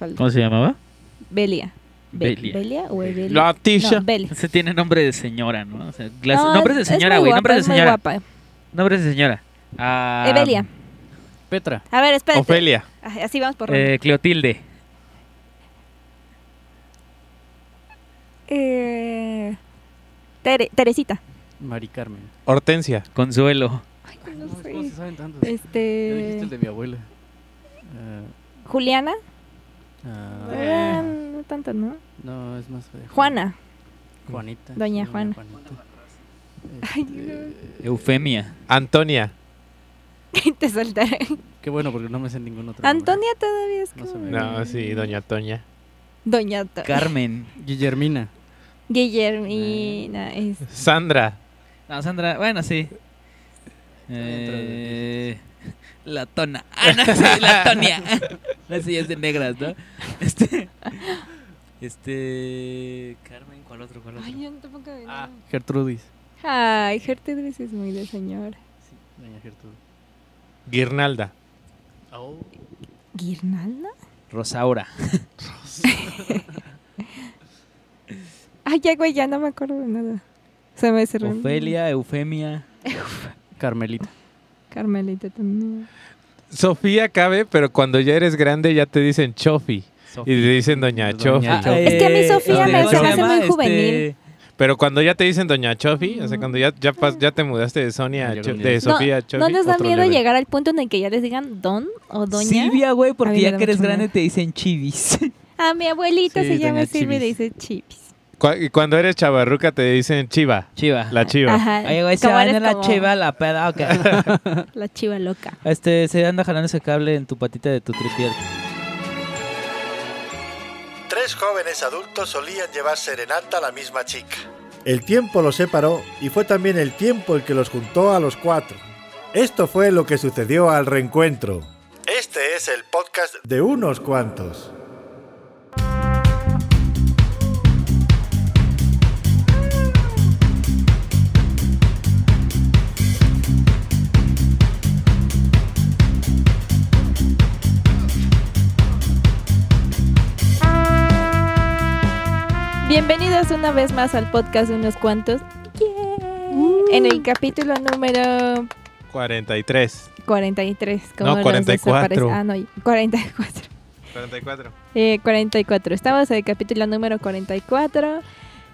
falta. ¿Cómo se llamaba? Belia. Be- Belia. ¿Belia o Evelia? La Tisha. No, Belia. Ese tiene nombre de señora, ¿no? O sea, las- No, nombres de señora, güey. guapa, Nombres de señora. guapa. Nombres de señora. Ah, Evelia. Petra. A ver, espérate. Ofelia. Así vamos por. Eh, Cleotilde. Eh, Tere- Teresita. Mari Carmen. Hortensia. Consuelo. No ¿Cómo sé. se saben tantos? Ya dijiste Este. el de mi abuela. Ah, Juliana. Ah, Ah, no tanto, ¿no? no, es más. Juana. Juanita. Doña Juana. Juanita. Ay, Este, Eufemia. Antonia. Te soltaré. Qué bueno, porque no me sé ningún otro. nombre. Antonia todavía es No se como- me- No, sí, doña Toña. Doña To- Carmen. Guillermina. Guillermina. Es... Sandra. No, Sandra. Bueno, sí. Eh, la tona. Ah, no, sí, la Tonia. No, es de negras, ¿no? Este. Este. Carmen, ¿cuál otro? ¿Cuál otro? Ay, yo tampoco vi Ah, nada. Gertrudis. Ay, Gertrudis es muy de señora. Sí, doña Gertrudis. Guirnalda. Oh. ¿Guirnalda? Rosaura. Ay, ya, güey, ya no me acuerdo de nada. Se me cerró. Ofelia, Eufemia. Carmelita. Carmelita también. Sofía cabe, pero cuando ya eres grande ya te dicen Chofi. Y te dicen Doña Chofi. Doña Chofi. Es que a mí Sofía este, me- ¿cómo se me hace muy juvenil. Pero cuando ya te dicen Doña Chofi, o sea, cuando ya, ya, pas- ya te mudaste de Sonia, a de Sofía a Chofi. ¿No les da miedo level. llegar al punto en el que ya les digan don o doña? Silvia, güey, A porque ya que eres grande miedo. te dicen chivis. Ah, mi abuelita Sí, se llama Silvia y Chivis. dice chipis. Cuando eres chavarruca te dicen Chiva. Chiva. La Chiva. Ajá. Oye, güey, se la como chiva, la peda, ok. La chiva loca. Este, se anda jalando ese cable en tu patita de tu tripier. Tres jóvenes adultos solían llevar serenata a la misma chica. El tiempo los separó y fue también el tiempo el que los juntó a los cuatro. Esto fue lo que sucedió al reencuentro Este es el podcast de unos cuantos. Bienvenidos una vez más al podcast de unos cuantos. Yeah. En el capítulo número 43. 43. como No, los 44. desaparec- Ah, no, 44. 44. Eh, 44. Estamos en el capítulo número 44.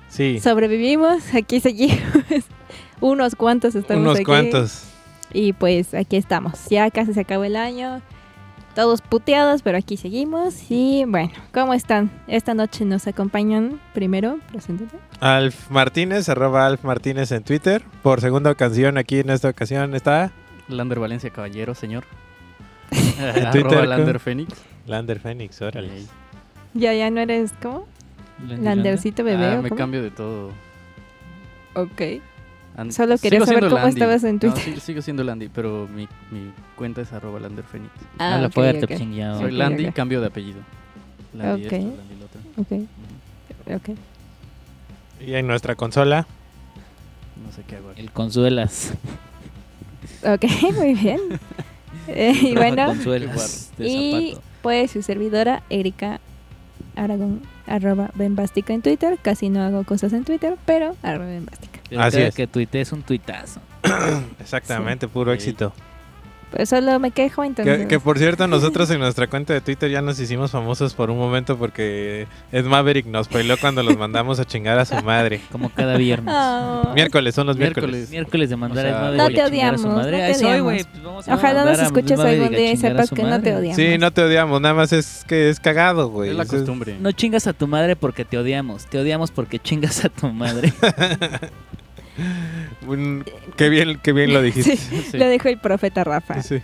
Sí. Sobrevivimos, aquí seguimos. Unos cuantos estamos Unos aquí. cuantos. Y pues aquí estamos. Ya casi se acabó el año. Todos puteados, pero aquí seguimos. Y bueno, ¿cómo están? Esta noche nos acompañan primero, preséntate. Alf Martínez, arroba Alf Martínez en Twitter. Por segunda ocasión aquí en esta ocasión está Lander Valencia Caballero, señor. En Twitter, Arroba. Lander Fénix. Lander Fénix, órale. Ya, ya no eres, ¿cómo? Landercito bebé. Ah, ¿o me cómo? cambio de todo. Ok. An- Solo quería sigo saber cómo Landy. estabas en No, Twitter. sí- sigo siendo Landy, pero mi, mi cuenta es arroba Lander Fénix. Ah, Habla ok, fuerte, ok. chingado. Soy ok, Landy, cambio de apellido. Landy esto, Landy lo otro. Ok. Y en nuestra consola, No sé qué hago aquí. El consuelas. Ok, muy bien. Eh, y bueno, Consuelas de y zapato. pues su servidora, Erika Aragón, arroba Bembástica en Twitter. Casi no hago cosas en Twitter, pero arroba Bembástica. Así es. que tuitees un tuitazo. exactamente, puro Sí. éxito. Pues solo me quejo, entonces. Que, que por cierto, nosotros en nuestra cuenta de Twitter ya nos hicimos famosos por un momento porque Ed Maverick nos peleó cuando los mandamos a chingar a su madre. Como cada viernes. Ah. Miércoles, son los miércoles. Miércoles. Miércoles de mandar O sea, a Ed No Maverick te a chingar a su odiamos, madre. no te odiamos. güey, pues vamos a Ojalá nos escuches algún día y sepas que no te odiamos. Sí, no te odiamos, nada más es que es cagado, güey. Es la costumbre. No chingas a tu madre porque te odiamos. Te odiamos porque chingas a tu madre. un- qué bien, qué bien lo dijiste. Sí, Sí. lo dijo el profeta Rafa. Sí.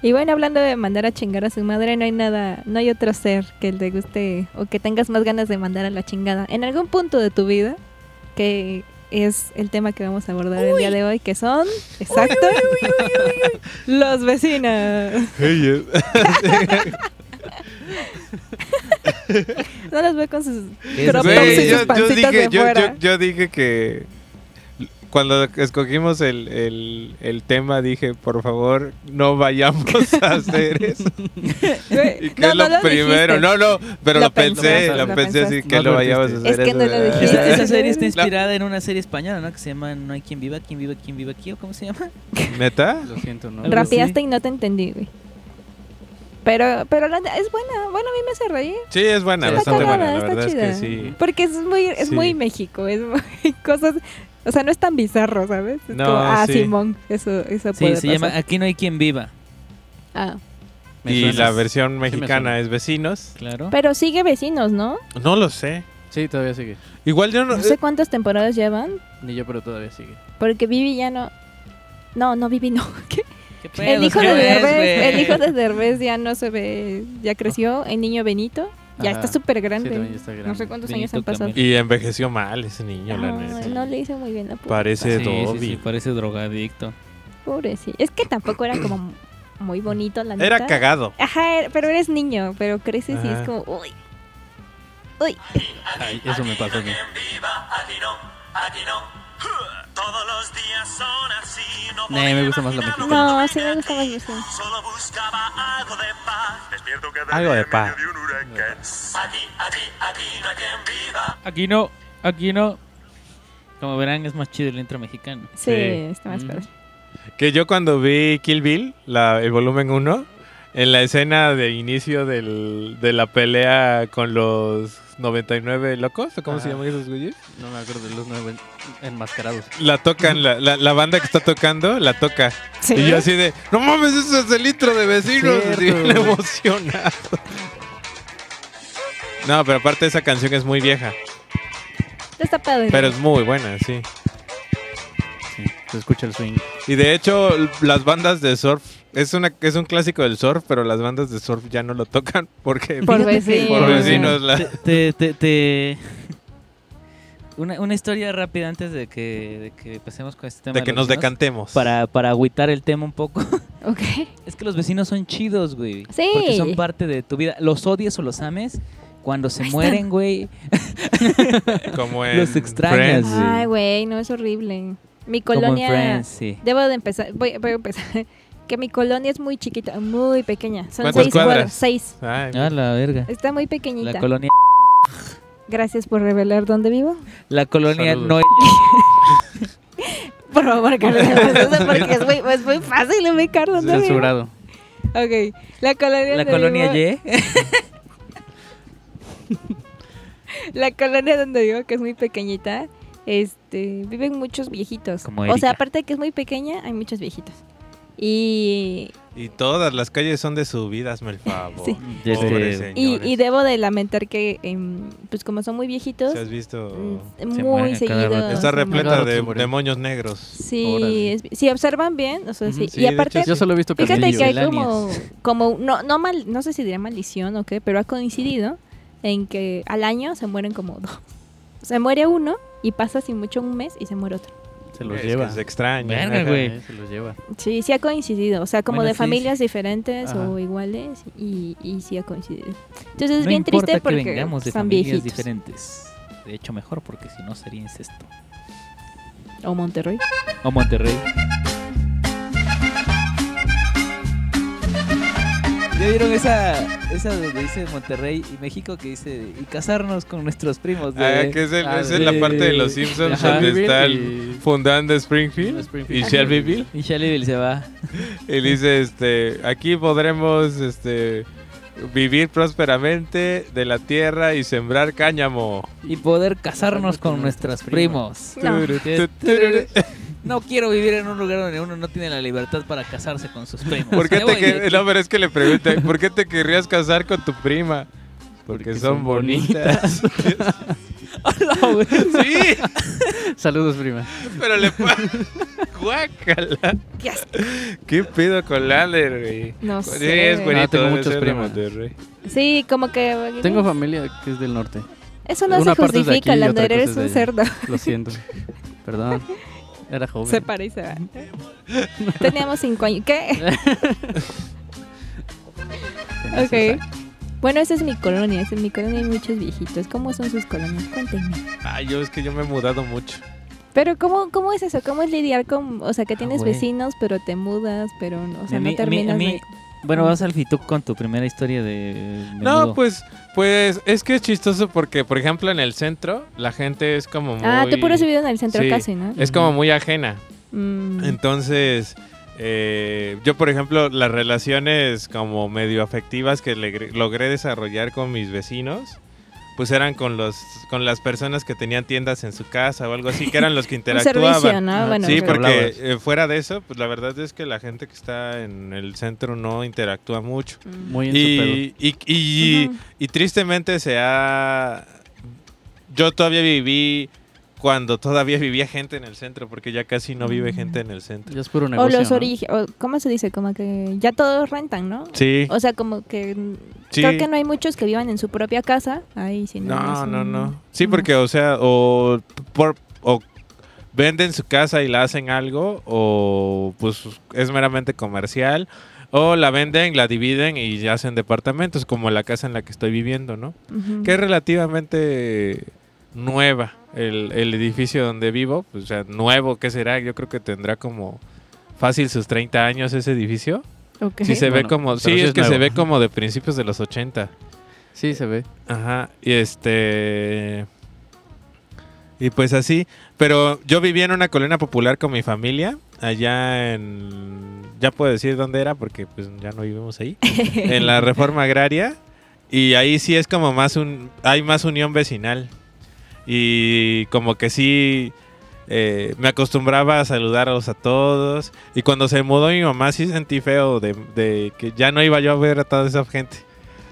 Y bueno, hablando de mandar a chingar a su madre, no hay nada, no hay otro ser que te guste o que tengas más ganas de mandar a la chingada en algún punto de tu vida, que es el tema que vamos a abordar el día de hoy, que son, exacto, los vecinos. Ey, eh. No los veo con sus tops y sus yo, yo pancitas dije, de yo, fuera. yo- yo dije que cuando escogimos el, el, el tema dije, por favor, no vayamos a hacer eso. Y que no, es lo no lo primero. dijiste. No, no, pero Lo lo, pensé, lo lo pensé así que No lo lo vayamos a hacer. Es que no eso, lo ¿verdad? dijiste. Esa, esa serie está inspirada en una serie española, ¿no? Que se llama No hay quien viva, quien viva, quien viva aquí, o cómo se llama. ¿Neta? Lo siento, ¿no? Rapeaste así. y no te entendí, güey. Pero, pero la, es buena. Bueno, a mí me hace reír. Sí, es buena, Está bastante cagada, buena. La está verdad es chida. que sí. Porque es muy, es Sí. muy México, es muy cosas, o sea, no es tan bizarro, ¿sabes? Es No, como, ah, sí. Simón, eso, eso Sí, puede se llama pasar. Aquí no hay quien viva. Ah, Y la versión me mexicana es Vecinos. Claro. pero sigue vecinos, ¿no? No lo sé. Sí, todavía sigue. Igual yo no... No sé cuántas temporadas llevan, Ni yo, pero todavía sigue. porque Vivi ya no... No, no, Vivi no. ¿Qué? ¿Qué El hijo, de ¿qué ves, Derbez, el hijo de Derbez ya no se ve, ya creció, el niño Benito, ya Ajá. está súper Sí, grande. está no sé cuántos Benito años han pasado. Y envejeció mal ese niño, la neta. no le hice muy bien la puta. Parece Sí, sí, Dobby. sí, parece drogadicto. Pobrecito. Es que tampoco era como muy bonito, la neta. Era cagado. Ajá, pero eres niño, pero creces y Ajá. es como, uy. Uy, Ay, eso me pasó a mí. Todos los días son así, no me gusta más la mexicana. no, sí me gusta más Vecino. Solo buscaba algo de paz. Despierto cada Algo de paz. medio de un huracán. Aquí, aquí, aquí no hay quien viva. Aquí no, aquí no. Como verán, es más chido el intro mexicano. Sí, Sí. está más Mm. padre. Que yo cuando vi Kill Bill, la, el volumen 1, en la escena de inicio del, de la pelea con los 99 locos, ¿o cómo se llaman esos güeyes? No me acuerdo de los nueve enmascarados. La tocan, la, la, la banda que está tocando, la toca. Sí. Y yo así de, no mames, ese es el intro de vecinos. Bien emocionado. No, pero aparte esa canción es muy vieja, Está padre. pero es muy buena, sí. Se escucha el swing. Y de hecho, las bandas de surf, es una es un clásico del surf, pero las bandas de surf ya no lo tocan porque Por vecinos. por vecinos la- Te, te, te- Una, una historia rápida antes de que, de que pasemos con este tema. de que nos vecinos, decantemos. Para, para agüitar el tema un poco. Ok. Es que los vecinos son chidos, güey. Sí. Porque son parte de tu vida. Los odies o los ames. Cuando se Ahí mueren, güey. como en los extrañas, Friends. Ay, güey, no es horrible. Mi Como en colonia. Friends, sí. Debo de empezar. Voy, voy a empezar. Que mi colonia es muy chiquita, muy pequeña. Son ¿Cuántas seis cuadras? cuadras. Seis. Ay, Ah, la verga. Está muy pequeñita. La colonia. Gracias por revelar dónde vivo. La colonia Saludos. no. Por favor, Carlos. porque es muy, es muy fácil ubicar dónde vivo. Censurado. Ok. La colonia La colonia vivo- Y. La colonia donde vivo, que es muy pequeñita, este, viven muchos viejitos. Como o sea, aparte de que es muy pequeña, hay muchos viejitos. Y, Y todas las calles son de subidas, me el favor. Sí. Y, y debo de lamentar que, em, pues como son muy viejitos, ¿Sí has visto? mm, Se muy seguido. Está repleta de demonios negros. Sí, es- si observan bien, o sea, sí. Ujú, sí, y aparte, hecho, Yo solo he visto fíjate que hay como no, no mal, no sé si diría maldición o qué, pero ha coincidido en que al año se mueren como dos. Se muere uno y pasa sin mucho un mes y se muere otro. Se los Es que lleva. se extraña. Verga, güey. Se los lleva. Sí, sí ha coincidido, o sea, como Bueno, de sí, familias diferentes Ajá. o iguales y, y sí ha coincidido. Entonces es no bien importa triste que porque vengamos de son familias viejitos. diferentes. De hecho, mejor porque si no sería incesto. O Monterrey. O Monterrey. ¿Ya vieron esa, esa donde dice Monterrey y México que dice y casarnos con nuestros primos? De, Ah, que es, el- Ah, es la de- parte de los Simpsons Ajá. donde está el fundando Springfield, Springfield. y Shelbyville. Y Shelbyville se va. Y dice, este, aquí podremos, este, vivir prósperamente de la tierra y sembrar cáñamo. Y poder casarnos con nuestros primos. No. No quiero vivir en un lugar donde uno no tiene la libertad para casarse con sus primos. ¿Por qué te que- no, pero es que le pregunté, ¿por qué te querrías casar con tu prima? Porque, Porque son, son bonitas. Hola, güey. sí, Saludos, prima. pero le Guácala. Qué. ¿Qué pedo con Lander, güey? No Sí, sé. es bonito. Ah, tengo de primas. Sí, como que... Tengo familia que es del norte. Eso no Una se justifica, Lander, eres un cerdo. Lo siento. Perdón. Era joven. Se para y se va. Teníamos cinco años. ¿Qué? Ok. Bueno, esa es mi colonia. esa En mi colonia hay muchos viejitos. ¿Cómo son sus colonias? Cuéntenme. Ay, yo es que yo me he mudado mucho. Pero ¿cómo, ¿cómo es eso? ¿Cómo es lidiar con, o sea, que tienes güey. vecinos, pero te mudas, pero no, o sea, no mí- a mí- a terminas mí- de... Bueno, vas al tú con tu primera historia de, No, pues, pues es que es chistoso porque, por ejemplo, en el centro la gente es como muy... Ah, tú puro has vivido en el centro Sí. casi, ¿no? Es como muy ajena. Mm. Entonces, eh, yo, por ejemplo, las relaciones como medio afectivas que le- logré desarrollar con mis vecinos, pues eran con los con las personas que tenían tiendas en su casa o algo así, que eran los que Un interactuaban. servicio, ¿no? Bueno, Sí, porque eh, fuera de eso, pues la verdad es que la gente que está en el centro no interactúa mucho. Mm. Muy en su pedo. Y, y, y- y tristemente se ha... Yo todavía viví cuando todavía vivía gente en el centro, porque ya casi no vive Mm. gente en el centro. Ya es puro O negocio, los ¿no? orígenes, ¿cómo se dice? Como que ya todos rentan, ¿no? Sí. O sea, como que Sí. creo que no hay muchos que vivan en su propia casa. Ahí sí no. No, es no, un- no. Sí, porque, o sea, o, por, o venden su casa y la hacen algo, o pues es meramente comercial, o la venden, la dividen y ya hacen departamentos, como la casa en la que estoy viviendo, ¿no? Que es relativamente nueva el, el edificio donde vivo, pues, o sea, nuevo, ¿qué será? Yo creo que tendrá como fácil sus 30 años ese edificio. Sí se ve como, sí, sí es es que se ve como de principios de los 80. Sí, se ve. Ajá, y este... Y pues así, pero yo vivía en una colonia popular con mi familia, allá en... Ya puedo decir dónde era porque pues ya no vivimos ahí. en la reforma agraria. Y ahí sí es como más un... Hay más unión vecinal. Y como que sí... eh, me acostumbraba a saludarlos a todos. Y cuando se mudó mi mamá sí sentí feo de, de que ya no iba yo a ver a toda esa gente.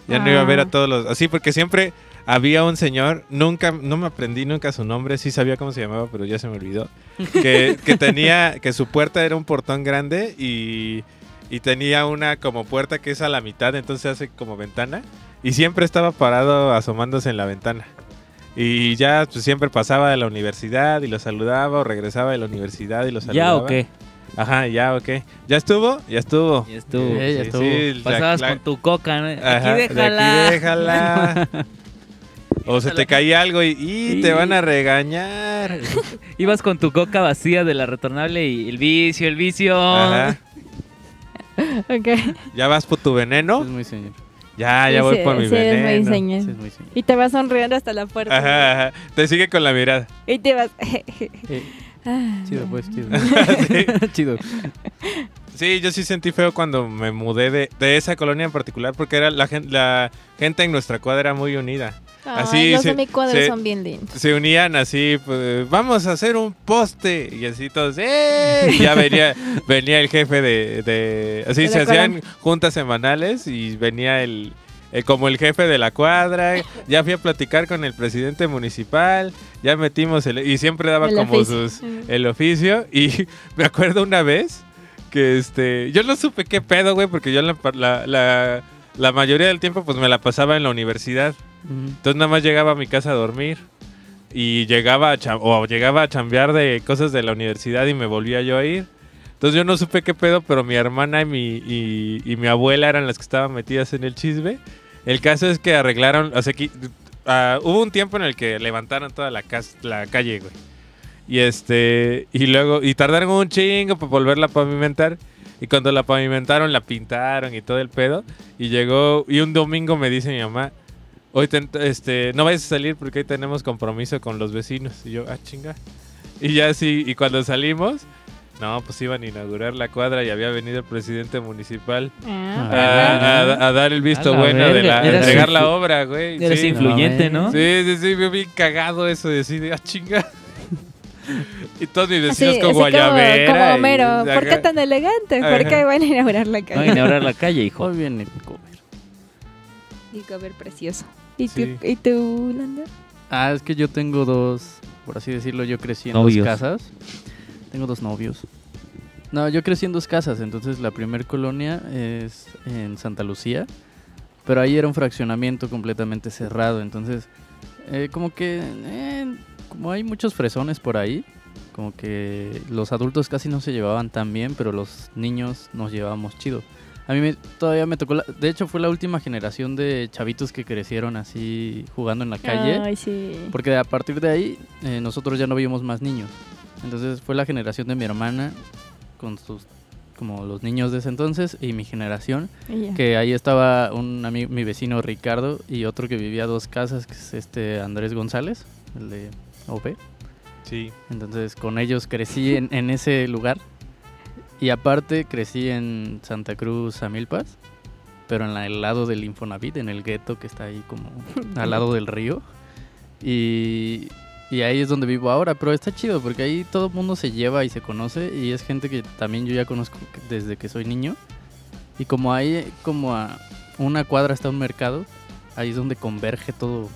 Ya no iba a ver a Ah. todos los... Así porque siempre había un señor, nunca, no me aprendí nunca su nombre, sí sabía cómo se llamaba, pero ya se me olvidó. Que, que tenía, que su puerta era un portón grande y, y tenía una como puerta que es a la mitad, entonces hace como ventana. Y siempre estaba parado asomándose en la ventana. Y ya pues, siempre pasaba de la universidad y lo saludaba o regresaba de la universidad y lo saludaba. ¿Ya o qué? Ajá, ya o qué. ¿Ya estuvo? Ya estuvo. Ya estuvo. Sí, ya sí, estuvo. sí, Pasabas la- con tu coca, ¿no? Ajá, aquí de déjala. aquí déjala. o se te caía algo y, y te van a regañar. Ibas con tu coca vacía de la retornable y el vicio, el vicio. Ajá. Ok. ¿Ya vas por tu veneno? Es muy señor. Ya, ya Sí, voy sí, por mi sí, es muy veneno. Sí, es muy señor. Y te vas sonriendo hasta la puerta. Ajá, ajá. Te sigue con la mirada. Y te vas... Eh, Ah, chido, pues, chido. Sí. chido. Sí, yo sí sentí feo cuando me mudé de, de esa colonia en particular porque era la, la gente en nuestra cuadra era muy unida. Ay, Así los se- de mi cuadro se- son bien lindos. Se unían así, pues, vamos a hacer un poste. Y así todos, ¡eh! Y ya venía, venía el jefe de... de- así De se hacían juntas semanales y venía el, el- como el jefe de la cuadra. Ya fui a platicar con el presidente municipal. Ya metimos el... Y siempre daba El como oficio. sus... El oficio. Y me acuerdo una vez que este... Yo no supe qué pedo, güey, porque yo la, la, la, la mayoría del tiempo pues me la pasaba en la universidad. Entonces nada más llegaba a mi casa a dormir y llegaba a o llegaba a chambear de cosas de la universidad y me volvía yo a ir. Entonces yo no supe qué pedo, pero mi hermana y mi, y, y mi abuela eran las que estaban metidas en el chisme. El caso es que arreglaron, o sea, que, ah, hubo un tiempo en el que levantaron toda la, cas- la calle, güey. Y este, y luego, y tardaron un chingo para volverla a pavimentar. Y cuando la pavimentaron, la pintaron y todo el pedo. Y llegó, y un domingo me dice mi mamá, hoy ten- este, no vayas a salir porque hoy tenemos compromiso con los vecinos. Y yo, ah, chinga. Y ya sí, y cuando salimos, no, pues iban a inaugurar la cuadra y había venido el presidente municipal Ah, a, ¿verdad? a- a dar el visto A bueno de verga, la, entregar la obra, güey. Eres sí. influyente, ¿no? Sí, sí, sí, me bien cagado eso de decir, ah, chinga. y todos mis vecinos Así- con así como- guayabera. Como Homero. ¿Por qué tan elegante? ¿Por qué van a inaugurar la No, calle? inaugurar la calle, hijo. Muy bien, Nico. Y comer precioso. ¿Y Sí. tú, ¿y tú? Ah, es que yo tengo dos, por así decirlo, yo crecí en Novios. dos casas. Tengo dos novios. No, yo crecí en dos casas, entonces la primer colonia es en Santa Lucía, pero ahí era un fraccionamiento completamente cerrado, entonces eh, como que eh, como hay muchos fresones por ahí, como que los adultos casi no se llevaban tan bien, pero los niños nos llevábamos chido. A mí me- todavía me tocó, la- de hecho fue la última generación de chavitos que crecieron así jugando en la calle. Ay, sí. Porque a partir de ahí eh, nosotros ya no vimos más niños. Entonces fue la generación de mi hermana con sus como los niños de ese entonces y mi generación que ahí estaba un ami- mi vecino Ricardo y otro que vivía a dos casas que es este Andrés González el de OP Sí. entonces con ellos crecí en, en ese lugar y aparte crecí en Santa Cruz Amilpas pero en el lado del Infonavit en el gueto que está ahí como al lado del río y, y ahí es donde vivo ahora, pero está chido porque ahí todo el mundo se lleva y se conoce y es gente que también yo ya conozco desde que soy niño. Y como ahí, como a una cuadra está un mercado, ahí es donde converge todo.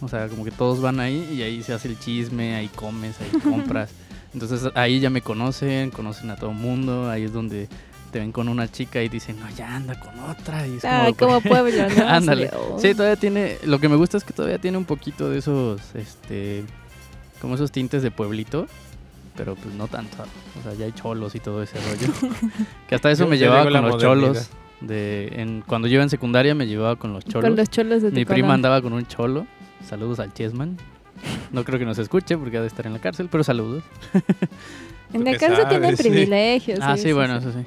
O sea, como que todos van ahí y ahí se hace el chisme, ahí comes, ahí compras. Entonces ahí ya me conocen, conocen a todo el mundo, ahí es donde te ven con una chica y dicen, no, ya anda con otra. Y es Ah, como, como pueblo, ¿no? Ándale. Así, oh. Sí, todavía tiene. Lo que me gusta es que todavía tiene un poquito de esos, este, como esos tintes de pueblito, pero pues no tanto. O sea, ya hay cholos y todo ese rollo. que hasta eso me llevaba con los modernidad. cholos. De, en, cuando yo iba en secundaria me llevaba con los cholos. Con los cholos de Mi prima andaba con un cholo. Saludos al Chessman. No creo que nos escuche porque ha de estar en la cárcel, pero saludos. En ¿Tú la cárcel sabes? Sí. privilegios. Ah, sí, bueno, eso sí.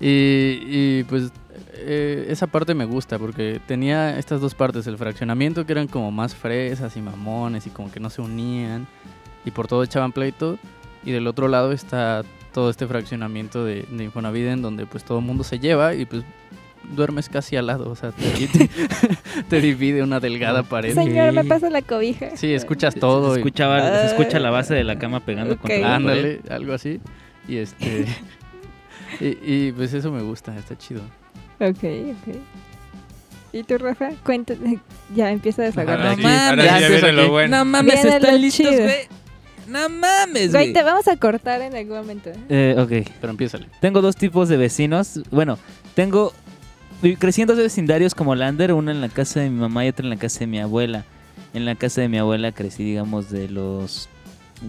Y, y, pues eh, esa parte me gusta porque tenía estas dos partes, el fraccionamiento que eran como más fresas y mamones y como que no se unían y por todo echaban pleito y del otro lado está todo este fraccionamiento de, de Infonavit en donde pues todo el mundo se lleva y pues duermes casi al lado, o sea, te, te- te divide una delgada pared. Señor, me pasa la cobija. Sí, escuchas todo. Se, y- escuchaba, se escucha la base de la cama pegando Ok. contra la pared. Ándale, algo así. Y este. y, y, pues eso me gusta, está chido. Ok, ok. ¿Y tú, Rafa? Cuéntame. Ya empieza a desahogar. No sí, mames. ahora Ya sí viene lo bueno. No mames, Viene están listos, chido. güey. No mames, Güey, güey. te vamos a cortar en algún momento. ¿eh? Eh, ok. Pero empiézale. Tengo dos tipos de vecinos. Bueno, tengo. Crecí en dos vecindarios como Lander, una en la casa de mi mamá y otra en la casa de mi abuela. En la casa de mi abuela crecí, digamos, de los.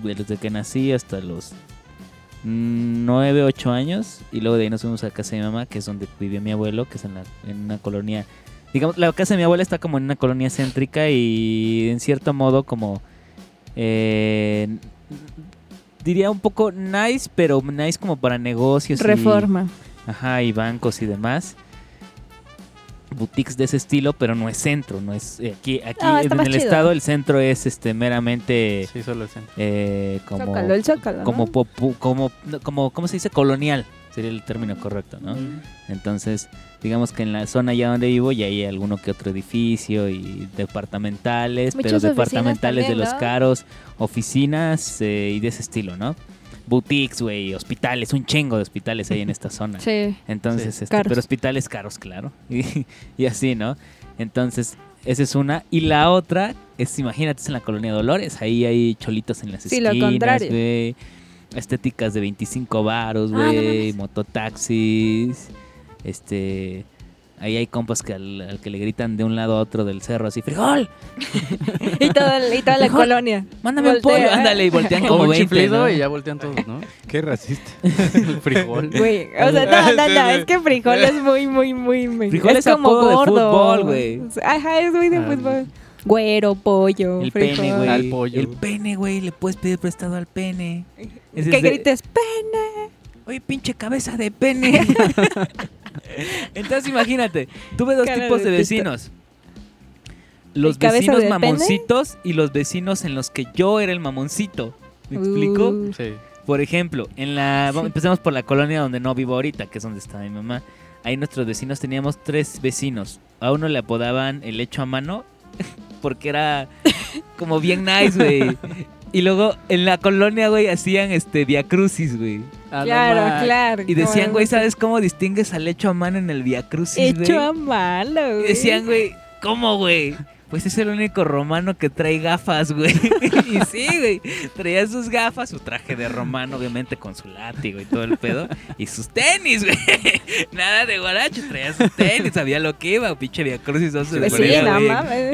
de- Desde que nací hasta los 9, 8 años. Y luego de ahí nos fuimos a casa de mi mamá, que es donde vivió mi abuelo, que es en, la- en una colonia. Digamos, la casa de mi abuela está como en una colonia céntrica y en cierto modo como. eh, diría un poco nice, pero nice como para negocios. y- Reforma. Ajá, y bancos y demás. Boutiques de ese estilo, pero no es centro, no es eh, aquí aquí Ah, en el chido. estado el centro es este meramente Sí, solo el centro. eh, como Zócalo, el zócalo. ¿no? como popu- como como cómo se dice colonial, sería el término correcto, ¿no? Entonces, digamos que en la zona ya donde vivo ya hay alguno que otro edificio y departamentales, pero Muchas departamentales también, de los caros, oficinas eh, y de ese estilo, ¿no? Boutiques, güey, hospitales, un chingo de hospitales hay en esta zona. Sí. Entonces, Sí. este, Caros. pero hospitales caros, claro. Y, y así, ¿no? Entonces, esa es una. Y la otra es, imagínate, es en la colonia Dolores. Ahí hay cholitos en las Sí, esquinas, güey. Estéticas de 25 varos, Ah, no güey. mototaxis. Este. Ahí hay compas que al, al que le gritan de un lado a otro del cerro así, ¡frijol! Y, todo el- y toda la colonia. ¡Mándame un Voltea. pollo! Ándale, y voltean Como como un 20, chiflido ¿no? y ya voltean todos, ¿no? Qué racista. el frijol. Güey, o sea, no, no, no, es que frijol es muy, muy, muy, muy. Frijol es como apodo de gordo. fútbol, güey. Ajá, es muy de Ah, fútbol. Güero, pollo, El frijol. pene, güey. Al pollo. El pene, güey. Le puedes pedir prestado al pene. Que es de- grites, pene. Oye, pinche cabeza de pene. Entonces imagínate, tuve dos Cara tipos de vecinos. Los ¿El cabeza vecinos de pene? mamoncitos y los vecinos en los que yo era el mamoncito. ¿Me explico? Uh, Sí. Por ejemplo, en la vamos- empecemos por la colonia donde no vivo ahorita, que es donde está mi mamá. Ahí nuestros vecinos teníamos tres vecinos. A uno le apodaban el hecho a mano porque era como bien nice, güey. Y luego en la colonia, güey, hacían este Via Crucis, güey. Ah, no claro, claro. Y decían, ¿cómo güey? ¿sabes cómo distingues al hecho a mano en el Via Crucis, güey? Hecho a malo, Y güey. decían, güey, ¿cómo, güey? Pues es el único romano que trae gafas, güey. y sí, güey. Traía sus gafas, su traje de romano, obviamente, con su látigo y todo el pedo. Y sus tenis, güey. Nada de guaracho, traía sus tenis, sabía lo que iba. Pinche Via Crucis 12 de sí.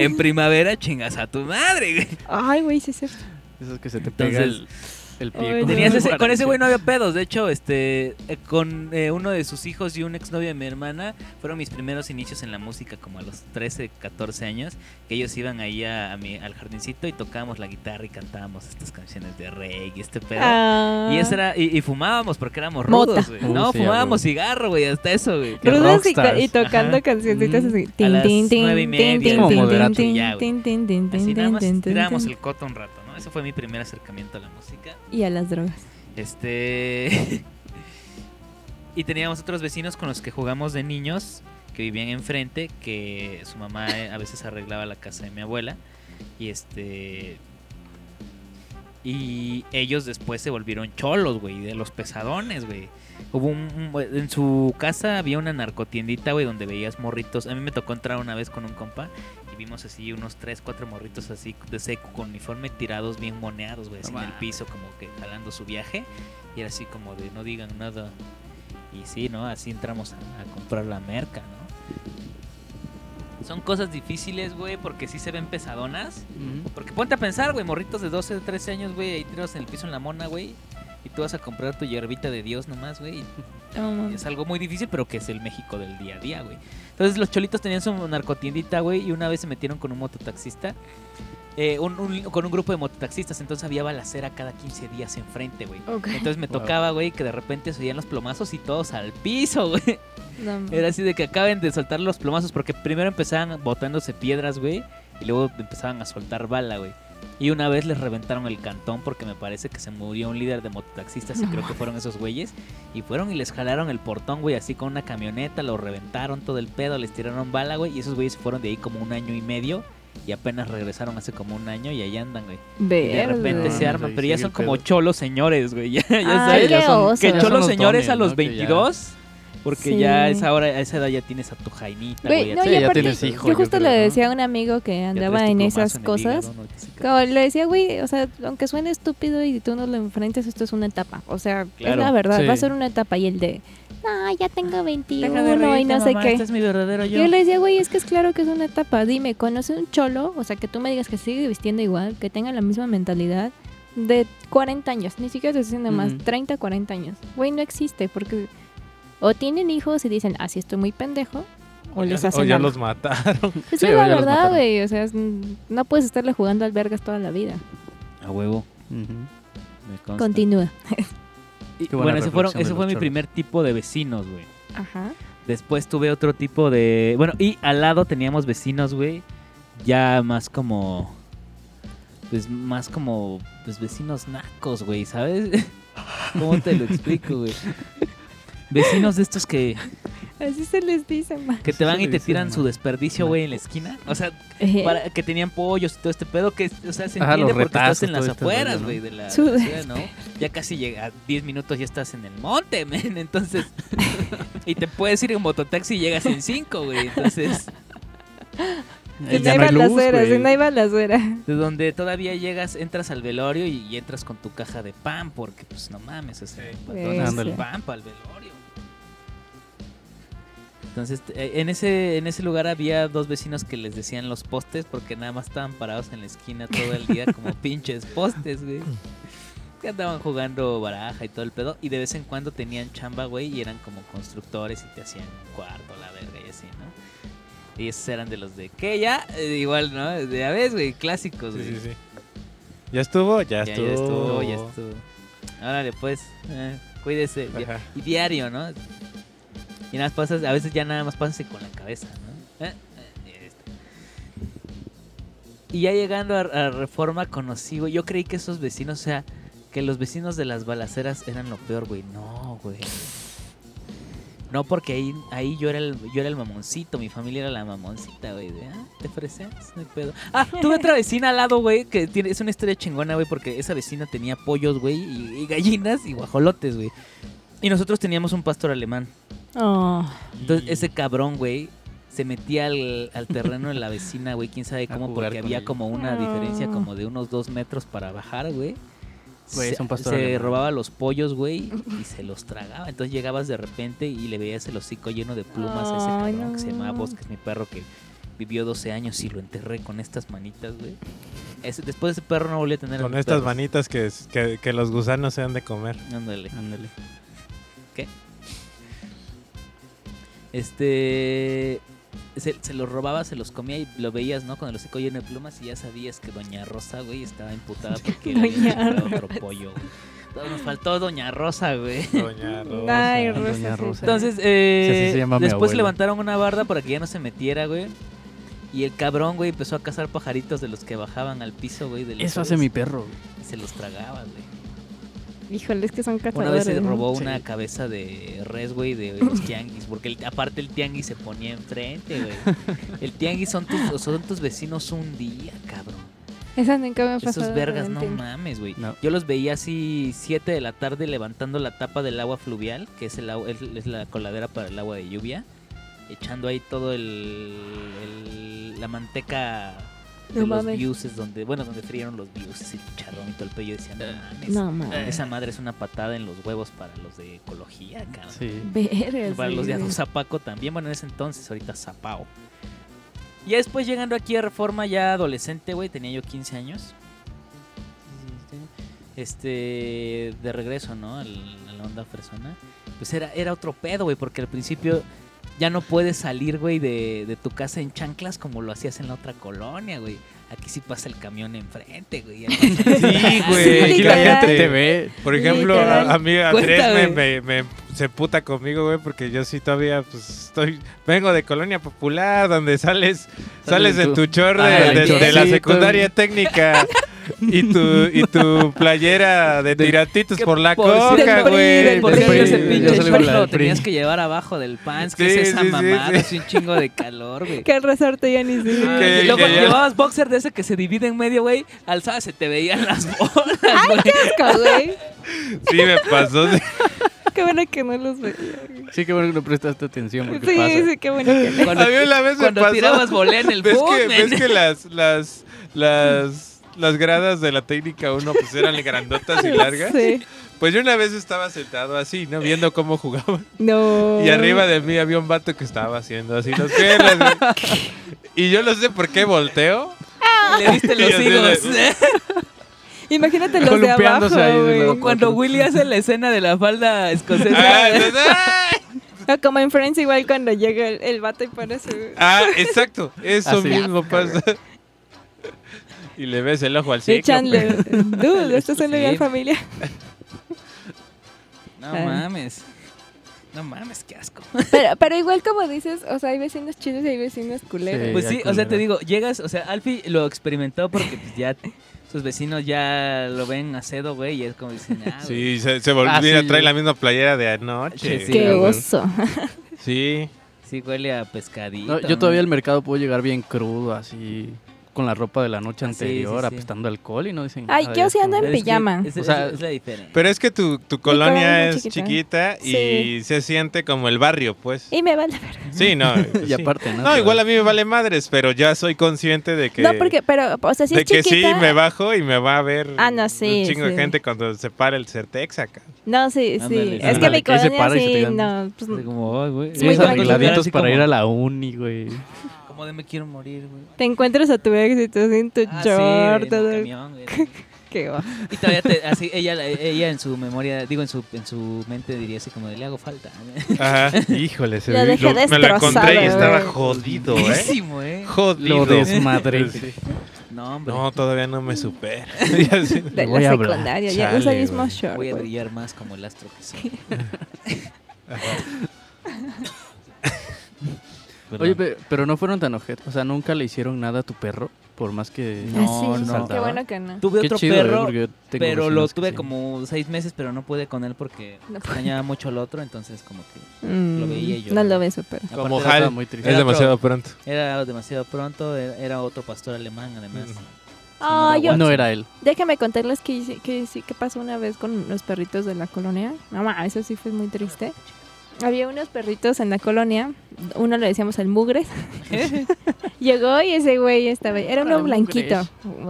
En primavera chingas a tu madre, güey. Ay, güey, sí es cierto. Esos que se te pega Entonces, el, El pie. no. Tenías ese- con ese güey no había pedos. De hecho, este, eh, con eh, uno de sus hijos y un exnovio de mi hermana, fueron mis primeros inicios en la música, como a los 13, 14 años, que ellos iban ahí a, a mi- al jardincito y tocábamos la guitarra y cantábamos estas canciones de reggae y este pedo. Ah. Y eso era, y, y fumábamos porque éramos rudos, güey. No, sí, fumábamos cigarro, güey, hasta eso, güey. Rudos y, tocando Ajá. cancioncitas Mm. así. A las Tin, tin, nueve y tin, media, tin, como tin, moderato. tin, Ya, güey. tin, tin, tin, Así tin, nada más tin, tin, tirábamos tin. el coto un rato, ¿no? Ese fue mi primer acercamiento a la música. Y a las drogas. Este. y teníamos otros vecinos con los que jugamos de niños que vivían enfrente, que su mamá eh, a veces arreglaba la casa de mi abuela. Y este. Y ellos después se volvieron cholos, güey, de los pesadones, güey. Hubo un, un- en su casa había una narcotiendita, güey, donde veías morritos. A mí me tocó entrar una vez con un compa y vimos así unos 3, 4 morritos así de seco con uniforme tirados bien moneados, güey, así No en el piso como que jalando su viaje y era así como de no digan nada. Y sí, ¿no? Así entramos a, a comprar la merca, ¿no? Son cosas difíciles, güey, porque sí se ven pesadonas. Porque ponte a pensar, güey, morritos de 12, 13 años, güey, ahí tirados en el piso en la mona, güey. Y tú vas a comprar tu hierbita de Dios nomás, güey. mames. es algo muy difícil, pero que es el México del día a día, güey. Entonces los cholitos tenían su narcotiendita, güey, y una vez se metieron con un mototaxista. eh, un- un- con un grupo de mototaxistas, entonces había balacera cada 15 días enfrente, güey. Ok. Entonces me tocaba, güey, que de repente se oían los plomazos y todos al piso, güey. No. Era así de que acaben de soltar los plomazos porque primero empezaban botándose piedras, güey, y luego empezaban a soltar bala, güey. Y una vez les reventaron el cantón porque me parece que se murió un líder de mototaxistas y No. creo que fueron esos güeyes. Y fueron y les jalaron el portón, güey, así con una camioneta, lo reventaron todo el pedo, les tiraron bala, güey. Y esos güeyes fueron de ahí como un año y medio y apenas regresaron hace como un año y ahí andan, güey. Y de repente No, se arman, pero ya son como cholos señores, güey. Ya, ya Ay, sabes. qué ya son- oso. Que cholos los señores a los ¿no? Que ya- 22. Porque Sí. ya a esa hora, a esa edad ya tienes a tu jainita, Güey, no, Sí, ya aparte, tienes hijo, yo yo justo creo, le ¿no? decía a un amigo que andaba en esas en cosas. Como le decía, güey, o sea, aunque suene estúpido y tú no lo enfrentes, esto es una etapa. O sea, es la verdad, sí. va a ser una etapa. Y el de, no, ya tengo 21 Deja de y no sé qué. Este es mi verdadero yo. Yo le decía, güey, es que es claro que es una etapa. Dime, ¿conoce un cholo? O sea, que tú me digas que sigue vistiendo igual, que tenga la misma mentalidad de 40 años. Ni siquiera te estoy diciendo más, Ujú. 30, 40 años. Güey, no existe porque o tienen hijos y dicen, ah, sí, estoy muy pendejo. O les o hacen ya algo. los mataron. Pues Sí, es o la ya verdad, güey. O sea, es- no puedes estarle jugando al vergas toda la vida. A huevo. Me consta. Continúa. Y, bueno, ese, fueron, fue mi primer tipo de vecinos, güey. Ajá. Después tuve otro tipo de... Bueno, y al lado teníamos vecinos, güey. Ya más como... Pues más como... Pues vecinos nacos, güey, ¿sabes? ¿Cómo te lo explico, güey? Vecinos de estos que, Así se les dice, ma. que te van y te dice, tiran su desperdicio, güey, en la esquina. O sea, Eh, para, que tenían pollos y todo este pedo que, o sea, se Ajá, entiende los porque estás en las este afueras, güey, ¿no? de la Su ciudad, ¿no? Ya casi llega, a 10 minutos ya estás en el monte, men, entonces... y te puedes ir en mototaxi y llegas en 5, güey, entonces... Ya no hay hay luz, balacera, si güey. no hay balacera. De donde todavía llegas, entras al velorio y, y entras con tu caja de pan, porque pues no mames, o sea, Sí. el pan para el velorio. Entonces, eh, en ese, en ese lugar había dos vecinos que les decían los postes porque nada más estaban parados en la esquina todo el día como pinches postes, güey. Que andaban jugando baraja y todo el pedo. Y de vez en cuando tenían chamba, güey, y eran como constructores y te hacían un cuarto, la verga y así, ¿no? Y esos eran de los de, ¿qué ya? Eh, igual, ¿no? De a veces, güey, clásicos, Sí, güey. sí, sí. ¿Ya estuvo? Ya, Ya, estuvo. ya estuvo, ya estuvo. Órale, pues, eh, cuídese. Ajá. Y diario, ¿no? Y nada más pasas, a veces ya nada más pasas con la cabeza, ¿no? Eh, eh, y ya llegando a, Reforma conocí, güey, yo creí que esos vecinos, o sea, que los vecinos de las balaceras eran lo peor, güey. No, güey. No, porque ahí, ahí yo era el, yo era el mamoncito, mi familia era la mamoncita, güey. Ah, te ofreces, no hay pedo. Ah, tuve otra vecina al lado, güey, que tiene, es una historia chingona, güey, porque esa vecina tenía pollos, güey, y, y gallinas y guajolotes, güey. Y nosotros teníamos un pastor alemán. Oh, Entonces, ese cabrón, güey, se metía al, al terreno de la vecina, güey, quién sabe cómo, porque había ella. como una diferencia como de unos dos metros para bajar, güey. Güey, es Se, un pastor se robaba los pollos, güey, y se los tragaba. Entonces llegabas de repente y le veías el hocico lleno de plumas a ese cabrón no. que se llamaba Vos, que es mi perro, que Vivió 12 años y lo enterré con estas manitas, güey. Ese- después de ese perro no volví a tener Con estas perros. manitas que, que, que los gusanos se han de comer. Ándale. Ándale. Este. Se, se los robaba, se los comía y lo veías, ¿no? Con el hocico lleno de plumas y ya sabías que Doña Rosa, güey, estaba imputada porque le había Doña comprado otro pollo, güey. Nos faltó Doña Rosa, güey. Doña Rosa. Ay, Doña Rosa, sí, Rosa. Entonces, eh, después levantaron una barda para que ya no se metiera, güey. Y el cabrón, güey, empezó a cazar pajaritos de los que bajaban al piso, güey. de los Eso hace mi perro. Y se los tragaba, güey. Híjole, es que son Una cazadores. vez se ¿no? robó Sí. una cabeza de res, güey, de los tianguis. Porque el- aparte el tianguis se ponía enfrente, güey. El tianguis son tus, son tus vecinos un día, cabrón. Esa nunca me pasado. Esos vergas, no mames, güey. No. Yo los veía así 7 de la tarde levantando la tapa del agua fluvial, que es, el agua, es, es la coladera para el agua de lluvia. Echando ahí todo el, el- la manteca de No los mames. biuses, donde, bueno, donde frieron los biuses y el chicharrón y todo el pello. Yo decía, no mames. No, mames. Esa madre es una patada en los huevos para los de ecología, cabrón. Sí. Vergas, Para los de güey. Zapaco también, bueno, en ese entonces, ahorita Zapao. Y ya después llegando aquí a Reforma ya adolescente, güey, tenía yo 15 años. Este, de regreso, ¿no? Al- a la onda fresona. Pues era, era otro pedo, güey, porque al principio ya no puedes salir, güey, de, de tu casa en chanclas como lo hacías en la otra colonia, güey. Aquí sí pasa el camión enfrente, güey. Sí, güey. Aquí la gente te ve. Por ejemplo, a, a mí Andrés me, me- me- se puta conmigo, güey, porque yo sí todavía, pues, estoy, vengo de Colonia Popular, donde sales, sales de tu- tu chor de, Ah, de- de la secundaria técnica y tu, y tu playera de tiratitos por la por coca, güey. PRI. ese pinche lo tenías que llevar abajo del pants. ¿Qué Sí, es esa mamada? sí. Es un chingo de calor, güey. Que el resorte ya ni se Ah, Que- y luego que ya- llevabas boxer de ese que se divide en medio, güey. Alzabas se te veían las bolas, güey. asco, güey. Sí, me pasó. sí. Qué bueno que no los veía. güey. Sí, que bueno que no prestaste atención porque Sí, pasa. sí, qué bueno que no. Cuando, A mí una vez me cuando pasó. tirabas volea en el ¿Ves boom, que, ves que las, las, las, las gradas de la técnica 1 pues eran grandotas y largas? Sí. Pues yo una vez estaba sentado así, ¿no? Viendo cómo jugaban. No. Y arriba de mí había un vato que estaba haciendo así los. Y yo no sé por qué volteo. Le diste los higos. Imagínate los de abajo, ahí. Cuando Willy hace la escena de la falda escocesa. Ah, entonces, ¡ay! O como en Friends igual cuando llega el, el vato y pone su... Ah, exacto. Eso Así. mismo pasa. Y le ves el ojo al ciclo. Y Chandler, dude, esto es una Sí. gran familia. No mames. No mames, qué asco. Pero, pero igual como dices, o sea, hay vecinos chidos y hay vecinos culeros. Sí. Pues sí, o sea, te digo, llegas, o sea, Alfie lo experimentó porque pues, ya sus vecinos ya lo ven a cedo, güey, y es como dicen, ah. Sí, se, se volvió Ah, sí. traer la misma playera de anoche. Sí, sí. Qué güey. oso. Sí. sí huele a pescadito. No, yo todavía al mercado puedo llegar bien crudo, así, con la ropa de la noche Ah, sí, anterior, sí, sí. apestando alcohol y no dicen Ay, nada, yo sí es ando en Es que pijama. Es, O sea, es la diferencia. Pero es que tu, tu colonia es chiquita y Sí. se siente como el barrio, pues. Y me vale ver. Sí, no. Y sí. aparte, ¿no? No, Pero- igual a mí me vale madres, pero ya soy consciente de que. No, porque, pero, o sea, si de es que chiquita... sí me bajo y me va a ver Ah, no, sí, un chingo sí. de gente cuando se para el Certex acá. No, sí, sí. Es que mi que ahí se colonia y sí, no, pues, como, ay, güey. Es arregladitos para ir a la uni, güey. Como de me quiero morir, güey. te encuentras a tu ex y tú en tu Ah, short, todo. el camión, güey. Qué va. Y todavía te, así, ella, ella en su memoria, digo, en su, en su mente diría así como de le hago falta. Ajá. Híjole, se Lo dejé me lo encontré y destrozado, estaba jodido, ¿eh? Buenísimo, ¿eh? Jodido. Lo desmadré. Sí. No, hombre. No, todavía no me supera. De voy la secundaria. Ya usa el mismo short. Voy a brillar más como el astro que soy. Oye, pe- pero no fueron tan ojetes. O sea, nunca le hicieron nada a tu perro, por más que No, Ah, sí, no. Qué bueno que no. Tuve Qué otro chido, eh, perro, tengo pero lo tuve sí. como seis meses, pero no pude con él porque No extrañaba mucho al otro, entonces como que Mm, Lo veía yo. No lo beso, pero. Como Hal. Muy triste. Es demasiado pronto. era demasiado pronto, era, era otro pastor alemán además. Mm. Ah, no, yo. No era él. Déjame contarles que, hice- que, que pasó una vez con los perritos de la colonia. No, eso sí fue muy triste. Había unos perritos en la colonia. Uno le decíamos el mugres. Llegó y ese güey estaba. Era uno blanquito.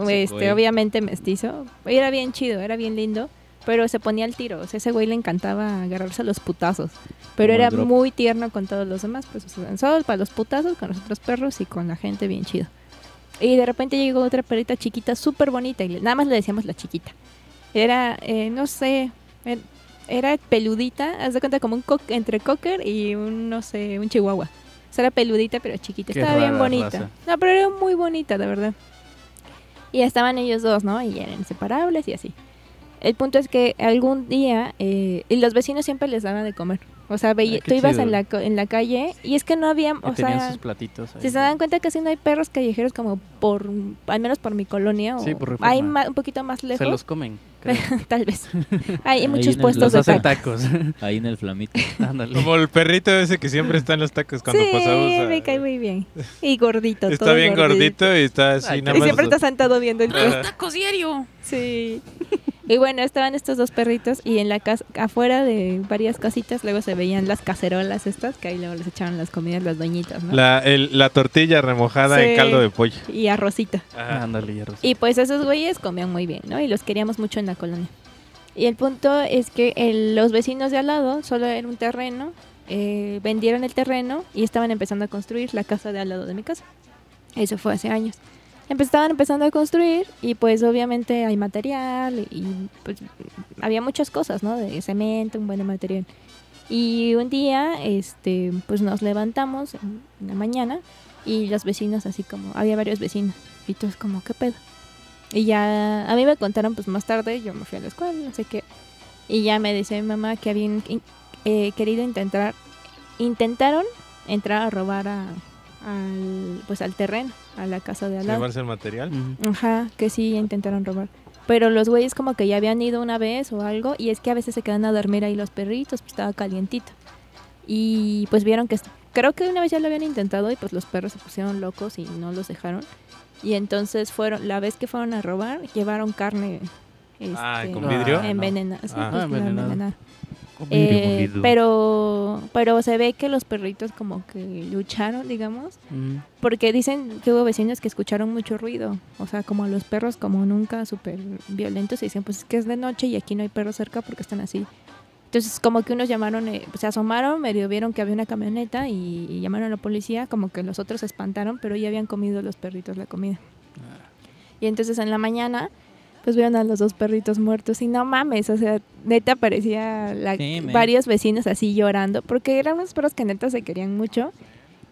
Este, obviamente mestizo. Era bien chido, era bien lindo. pero se ponía al tiro. O sea, ese güey le encantaba agarrarse a los putazos. Pero Como era muy tierno con todos los demás. Pues o para los putazos, con los otros perros y con la gente bien chido. Y de repente llegó otra perrita chiquita, súper bonita. Y nada más le decíamos la chiquita. Era, eh, no sé, er- era peludita. Haz de cuenta como un co- entre cocker y un, no sé, un chihuahua. O sea, era peludita, pero chiquita. Qué Estaba bien bonita. raza. No, pero era muy bonita, de verdad. Y estaban ellos dos, ¿no? Y eran inseparables y así. El punto es que algún día, eh, y los vecinos siempre les daban de comer. O sea, veía- qué tú ibas chido. en la, co- en la calle y es que no había, o tenían sea, sus platitos ahí. si se dan cuenta casi no hay perros callejeros como por, al menos por mi colonia. Sí, o por Reforma. hay ma- un poquito más lejos. Se los comen. Tal vez. Hay Ahí muchos en el- puestos los de hacen tacos. tacos. Ahí en el flamito. Ándale. Como el perrito ese que siempre está en los tacos cuando sí, pasamos. a- me cae muy bien. Y gordito. Está todo bien gordito y está así Ay, nada Y más. siempre está sentado viendo el puesto. Ajá. Sí. Y bueno, estaban estos dos perritos y en la casa, afuera de varias casitas, luego se veían las cacerolas estas, que ahí luego les echaban las comidas las doñitas, ¿no? La, el- la tortilla remojada en Sí. caldo de pollo. Y arrocita. Ajá. Ándale, Rosa. Y pues esos güeyes comían muy bien, ¿no? Y los queríamos mucho en la colonia. Y el punto es que el- los vecinos de al lado solo era un terreno, eh, vendieron el terreno y estaban empezando a construir la casa de al lado de mi casa. Eso fue hace años. Estaban empezando a construir y pues obviamente hay material y pues había muchas cosas, ¿no? De cemento, un buen material. Y un día, este, pues nos levantamos en, la mañana y los vecinos así como, había varios vecinos y todos como, ¿qué pedo? Y ya, a mí me contaron pues más tarde, yo me fui a la escuela, no sé qué. Y ya me dice mi mamá que habían eh, querido intentar, intentaron entrar a robar a, al, pues al terreno, a la casa de al lado. Llevarse el material. Ujú. Ajá, que sí intentaron robar. Pero los güeyes como que ya habían ido una vez o algo y es que a veces se quedan a dormir ahí los perritos, pues estaba calientito. Y pues vieron que, creo que una vez ya lo habían intentado y pues los perros se pusieron locos y no los dejaron. Y entonces fueron, la vez que fueron a robar, llevaron carne Ah, este, ¿con vidrio? envenenada. Sí, Ah. pues, Ah, la envenenada. Eh, pero pero se ve que los perritos como que lucharon, digamos, Ujú. porque dicen que hubo vecinos que escucharon mucho ruido, o sea, como a los perros como nunca súper violentos y dicen, pues es que es de noche y aquí no hay perros cerca porque están así. Entonces como que unos llamaron, eh, se asomaron, medio vieron que había una camioneta y, y llamaron a la policía, como que los otros se espantaron, pero ya habían comido los perritos la comida. Y entonces en la mañana, pues vieron a los dos perritos muertos y no mames, o sea, neta parecía la- Sí, varios vecinos así llorando, porque eran unos perros que neta se querían mucho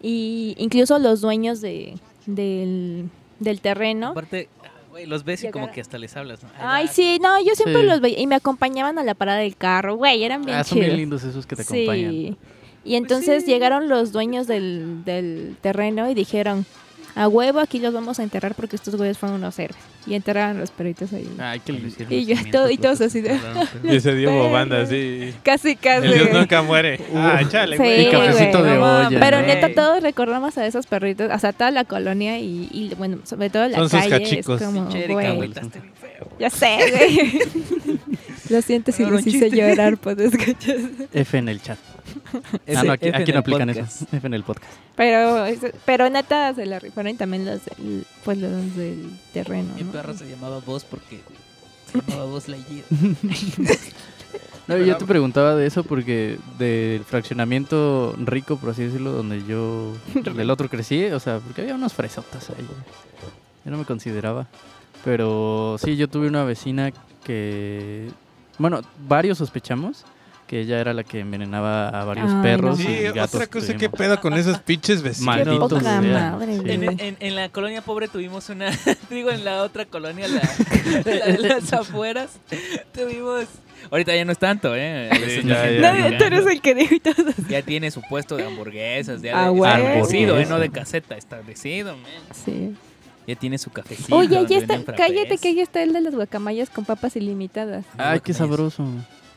y incluso los dueños de, del, del terreno. Aparte, güey, los ves y como que hasta les hablas. ¿no? Ay, sí, no, yo siempre Sí. los veía y me acompañaban a la parada del carro, güey, eran bien Ah, son bien lindos esos que te acompañan. Sí. Y entonces llegaron los dueños del, del terreno y dijeron, a huevo aquí los vamos a enterrar porque estos güeyes fueron unos héroes. Y enterraron a los perritos ahí. Ay, qué lindo. Y yo todo, y todos así de... Y ese dio perros. bobanda así. Casi, casi. El Dios nunca muere. Ah, échale, Sí, güey. Y cafecito güey, de no olla. mames. Pero neta, todos recordamos a esos perritos, o sea, toda la colonia y, y, bueno, sobre todo la Son sus calle. cachicos. Es como, güey, ya sé, güey. Lo siento si los hice chiste. llorar, pues. F en el chat. Ah, no, aquí, no aplican podcast. eso. F en el podcast. Pero, pero neta se la rifaron también los del, pues los del terreno. Mi ¿no? perro se llamaba Vos porque se llamaba Vos Lightyear. No, yo te preguntaba de eso porque del fraccionamiento rico, por así decirlo, donde yo del otro crecí, o sea, porque había unas fresotas ahí. Yo no me consideraba. Pero sí, yo tuve una vecina que, bueno, varios sospechamos que ella era la que envenenaba a varios Ay, perros no. Sí, y gatos. otra cosa, ¿qué pedo con esos pinches vecinos? Malditos madre, Sí. En, en- en la colonia pobre tuvimos una, digo en la otra colonia, la, la de las afueras, tuvimos, ahorita ya no es tanto, ¿eh? Sí, Es ya, ya. No, grande. tú eres el que dijo y todo. Ya tiene su puesto de hamburguesas, ya Ah, de- establecido, ¿eh? No de caseta, establecido, man. Sí. Ya tiene su cafecito. Oye, ya está, cállate que ahí está el de las guacamayas con papas ilimitadas. Ay, qué sabroso.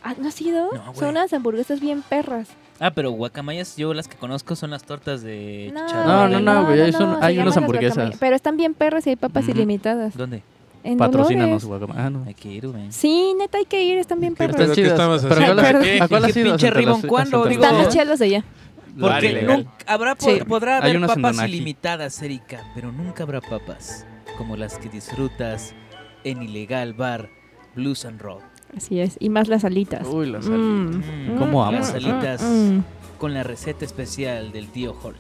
Ah, ¿no has ido? No. Son unas hamburguesas bien perras. Ah, pero guacamayas, yo las que conozco son las tortas de No, chicharrón. No, no, no, güey, ahí son- se hay llaman unas las hamburguesas. guacamayas, Pero están bien perras y hay papas Ujú. ilimitadas. ¿Dónde? En Patrocínanos, Dolores. guacamaya. Ah, no. Hay que ir, güey. Sí, neta hay que ir, están bien ¿Qué perras. ¿Qué chidas. Pero ¿a cuál haciendo? ¿A cuál has ¿Qué ido? ¿A pinche Santa Ribón? Lucía- a ¿Cuándo? Santa Digo- Están las chelas de allá. Porque Ilegal. nunca habrá po- Sí. podrá Hay haber unas en papas ilimitadas, Erika, pero nunca habrá papas como las que disfrutas en ilegal bar Blues and Rock. Así es. Y más las alitas. Uy, las Mm. alitas. Mm, ¿Cómo amo Las esas alitas Mm. con la receta especial del tío Jorge.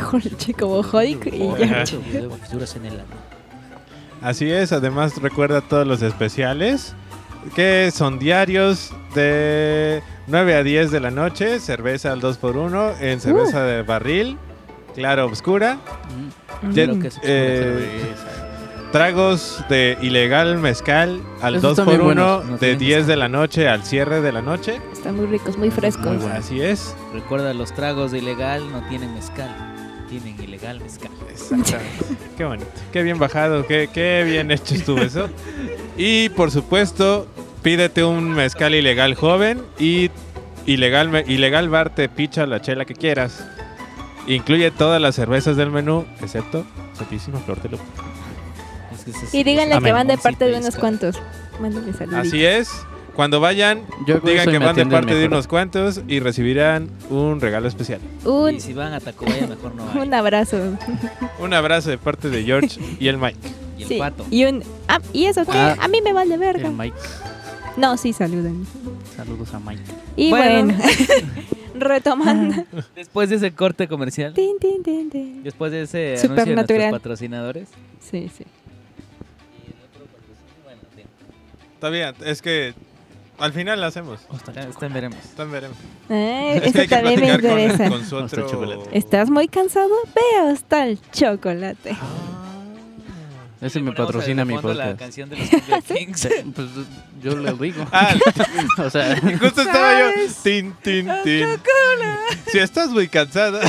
Jorge, como Hulk y ano. Así es, además recuerda todos los especiales que son diarios de 9 a 10 de la noche, cerveza al 2x1 en cerveza de barril, clara oscura, Mm. Claro que es eh, tragos de ilegal mezcal al Esos están bien 2x1 buenos. No de tienen 10 de la noche al cierre de la noche. Están muy ricos, muy frescos. Muy bueno. Así es. Recuerda, los tragos de ilegal no tienen mezcal. Tienen ilegal mezcal. Exactamente. qué bonito. Qué bien bajado. Qué, qué bien hecho estuvo eso. Y por supuesto, pídete un mezcal ilegal joven y ilegal, ilegal bar te picha la chela que quieras. Incluye todas las cervezas del menú, excepto Santísima Flor de Lupa. Y díganle Amén. que van de parte de unos cuantos. Mándenle saludos. Así es. Cuando vayan, Yo digan que van de parte de unos cuantos y recibirán un regalo especial. Un, Y si van a Tacubaya, mejor no hay. un abrazo. Un abrazo de parte de George y el Mike. Y el Sí. pato. Y un. Ah, ¿y eso qué? Ah. a mí me vale verga. El Mike. No, sí, saluden. Saludos a Mike. Y Bueno. bueno, retomando. Después de ese corte comercial, Tin, tin, tin, tin. después de ese anuncio de nuestros Supernatural. patrocinadores. Sí, sí. Todavía, es que al final lo hacemos. Está, está en veremos. Están veremos. Eh, Es eso que también me platicar con- interesa. Con, su otro... chocolate. ¿Estás muy cansado? Ve hasta el chocolate. Ese me patrocina mi fondo la podcast. canción de los Kings. Pues yo le digo. Ah, o sea, justo estaba yo. Tin, tin, tin. Si estás muy cansada.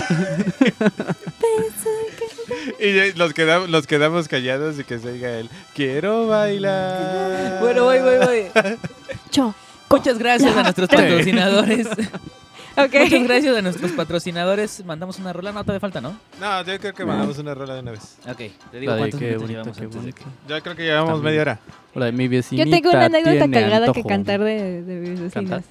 y los quedamos, los quedamos callados y que se diga él. Quiero bailar. bueno, voy, voy, voy. Cho. Muchas gracias a nuestros patrocinadores. Ok. Muchas gracias a nuestros patrocinadores. Mandamos una rola, no todavía falta, ¿no? No, yo creo que mandamos una rola de una vez. Ok, te digo cuántos minutos llevamos antes de que- Yo creo que llevamos También. media hora. La de mi vecinita Yo tengo una anécdota cagada que cantar de, de mis vecinos. ¿Cantar?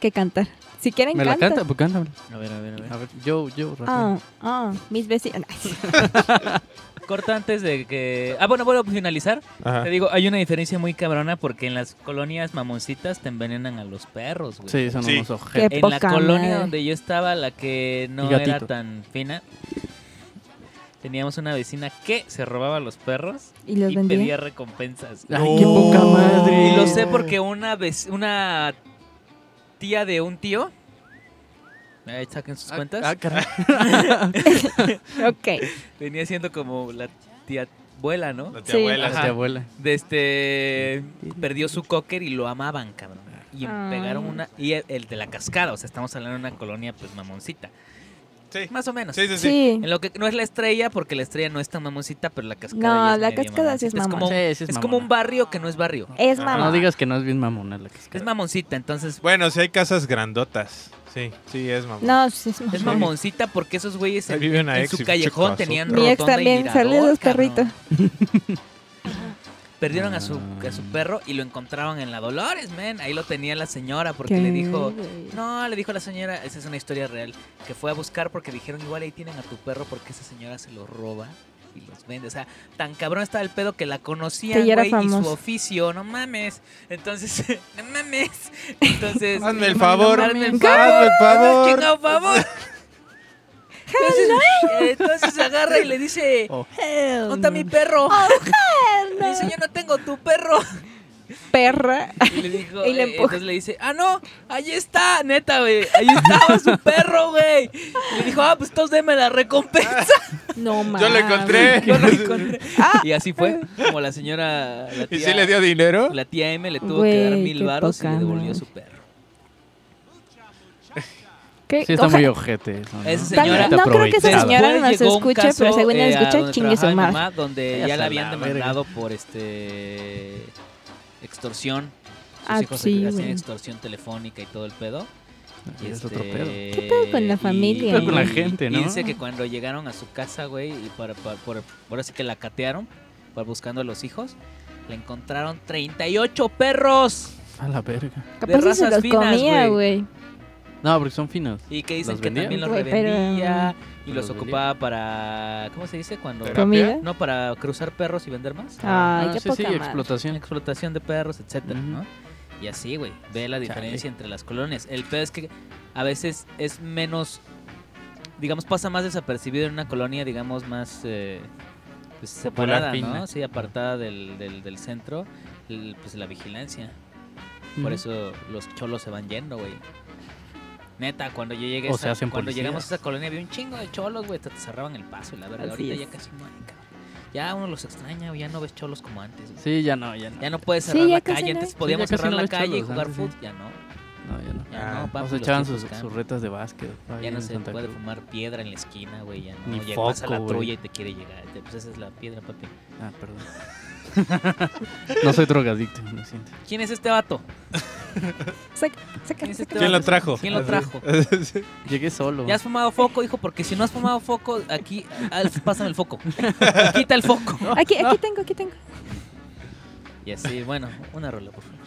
Que cantar. Si quieren, ¿Me la cantan. canta? Pues cántame. A ver, a ver, a ver. A ver, yo, yo, rápido. Ah, ah, mis vecinos. Corta antes de que... Ah, bueno, bueno, finalizar. Ajá. Te digo, hay una diferencia muy cabrona porque en las colonias mamoncitas te envenenan a los perros, güey. Sí, son Sí. unos ojetes. Qué En la poca colonia madre. donde yo estaba, la que no Y gatito. era tan fina, teníamos una vecina que se robaba los perros ¿Y los y vendía? pedía recompensas. Ay, qué poca madre. Y lo sé porque una vez, una tía de un tío, ahí saquen sus Ah, cuentas, Ah, caray. Ok. venía siendo como la tía abuela, ¿no? La tía Sí. abuela. Ajá. Tía abuela. De este perdió su cocker y lo amaban, cabrón. Y Ah. pegaron una y el, el de la cascada, o sea, estamos hablando de una colonia pues mamoncita, Sí. más o menos. Sí, sí, sí. Sí. En lo que no es la estrella porque la estrella no es tan mamoncita, pero la cascada No, es la medio cascada sí es mamoncita. mamona. como, Sí, sí es es como un barrio que no es barrio. Es mamá. No digas que no es bien mamona la cascada. Es mamoncita, entonces Bueno, si hay casas grandotas. Sí, sí, es mamá. No, sí es mamá. es mamoncita porque esos güeyes en, en su callejón tenían. Mi ex rotonda y también. mirador, Saludos, cabrón. Perdieron a su, a su perro y lo encontraron en la Dolores, men. Ahí lo tenía la señora porque le dijo, No, le dijo la señora, esa es una historia real, que fue a buscar porque dijeron igual ahí tienen a tu perro porque esa señora se los roba y los vende. O sea, tan cabrón estaba el pedo que la conocían, güey, y su oficio, no mames. Entonces, no mames. Entonces, Hazme el favor. Hazme el Hazme favor. el favor. Entonces, entonces se agarra y le dice, Oh. ¿dónde está mi perro? Le dice, yo no tengo tu perro. Perra. Y le dijo, Y le eh, entonces le dice, ah, no, ahí está, neta, güey, ahí estaba su perro, güey. Y le dijo, ah, pues entonces deme la recompensa. No mames. Yo lo encontré. Yo lo encontré. Y así fue, como la señora, la ¿Y si le dio dinero? la tía M le tuvo que dar mil qué varos y le devolvió su perro. ¿Qué? Sí, está Oja- muy ojete. eso, ¿no? Esa señora- no creo que esa señora nos escuche, pero según eh, nos escucha, chingue su madre. mamá, donde ya la habían la verga. demandado por este extorsión. Sus Ah, hijos sí, hacían extorsión telefónica y todo el pedo. Y Es otro este, pedo. ¿Qué pedo con la y- familia? ¿Qué pedo con la gente, no? Y dice que cuando llegaron a su casa, güey, y para, para- por, ahora sí que la catearon, para buscando a los hijos, le encontraron 38 perros. A la verga. Capaz si se razas los finas, comía, güey. No, porque son finos. Y que dicen ¿Los que vendía? también los Güey, pero- revendía y los ¿Los vendía? ocupaba para. ¿Cómo se dice? Cuando. Terapia. ¿Comida? No, para cruzar perros y vender más. Ay, Ah, qué sí, poca sí, madre. explotación. Explotación de perros, etcétera, Ujú. ¿no? Y así, güey, ve la diferencia entre las colonias. El peor es que a veces es menos, digamos, pasa más desapercibido en una colonia, digamos, más eh, pues, separada, fina. ¿no? Sí, apartada del, del, del centro, el- pues la vigilancia. Por Ujú. eso los cholos se van yendo, güey. Neta, cuando yo llegué O esa- se cuando policías. llegamos a esa colonia había un chingo de cholos, güey, te, te cerraban el paso y la verdad, Así ahorita es. ya casi no hay, cabrón. Ya uno los extraña, ya no ves cholos como antes. güey. Sí, ya no, ya no. Ya no puedes Sí, cerrar ya la calle, no antes podíamos Sí, cerrar no la calle y jugar fútbol, sí. ya no. No, ya no. Ya Ah, no, papi, Nos los echaban sus, sus retas de básquet. Ya no se Santa puede Cruz. fumar piedra en la esquina, güey, ya no. Ni ya pasa la foco, trulla y te quiere llegar. Ya, Pues esa es la piedra, papi. Ah, perdón. no soy drogadicto, lo siento. ¿Quién es este vato? Saca, saca, ¿Quién es este ¿Quién lo trajo? ¿Quién lo trajo? Llegué solo. ¿Ya has fumado foco, hijo? Porque si no has fumado foco, aquí, pásame el foco. Quita el foco. Aquí, aquí tengo, aquí tengo. Y así, bueno, una rola, por favor.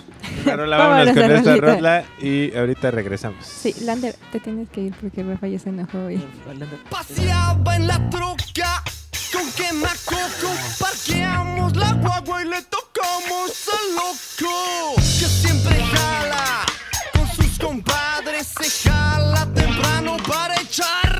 Pero la Vámonos vámonos con esta rola y ahorita regresamos. Sí, Lander, te tienes que ir porque Rafa ya se enojó hoy. Paseaba en la troca con quemacoco. Parqueamos la guagua y le tocamos al loco. Que siempre jala con sus compadres. Se jala temprano para echar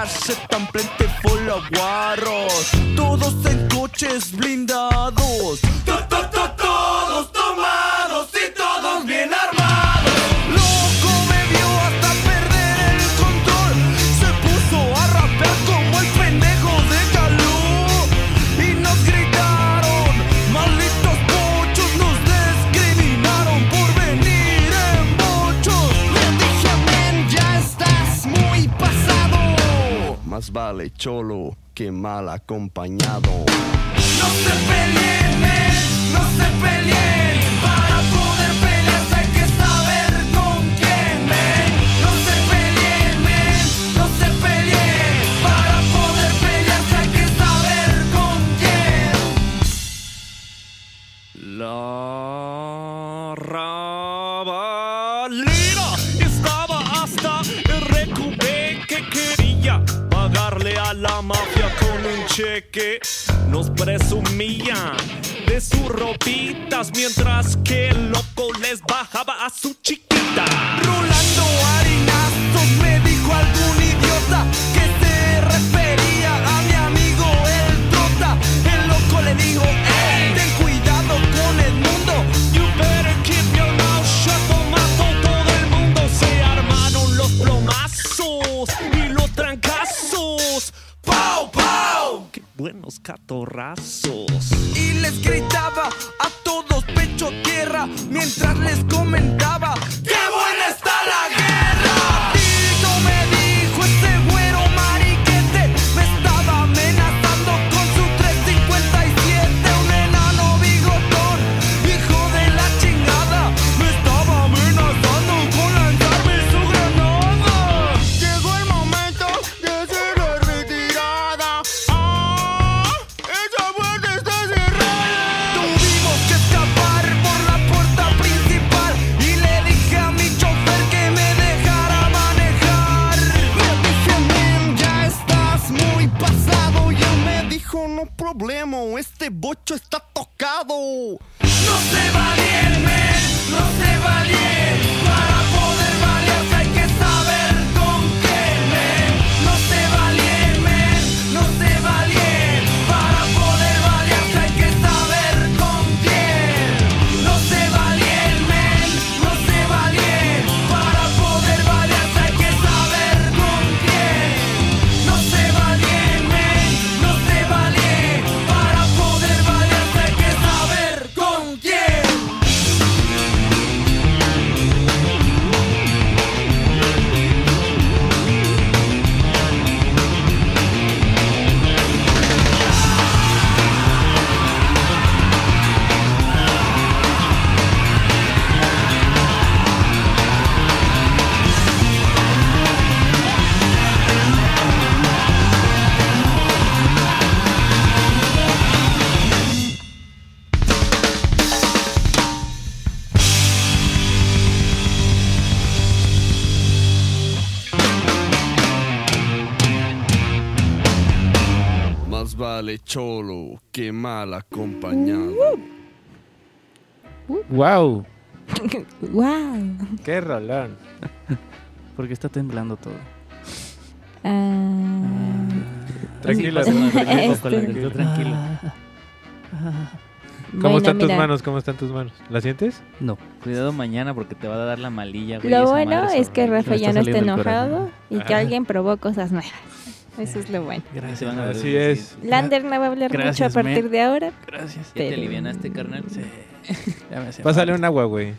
grass tan plenty full of guarros. Todos en coches blindados. To- cholo que mal acompañado. No se peleen no se peleen para cheque. Nos presumían de sus ropitas mientras que el loco les bajaba a su chiquita. ¡Qué buenos catorrazos! Y les gritaba a todos pecho tierra mientras les comentaba ¡Qué buena está la guerra! Este bocho está tocado. No se va bien men no se va bien mal acompañado. ¡Wow! wow. ¡Qué rolón! Porque está temblando todo. Ah, Tranquilo, Así pasa, tranquilo. tranquilo, con la Tranquilo. actitud, tranquilo. ¿Cómo bueno, están tus mira, manos? ¿Cómo están tus manos? ¿La sientes? No. Cuidado mañana porque te va a dar la malilla, güey. Lo bueno es que. Rafa ya no está enojado corazón. y que alguien probó cosas nuevas. Eso es lo bueno. Se van a ver Así es. Lander no va a hablar mucho a Gracias, partir de ahora. Gracias. ¿Ya te alivianaste, carnal? Sí. Ya me Pásale un agua, güey.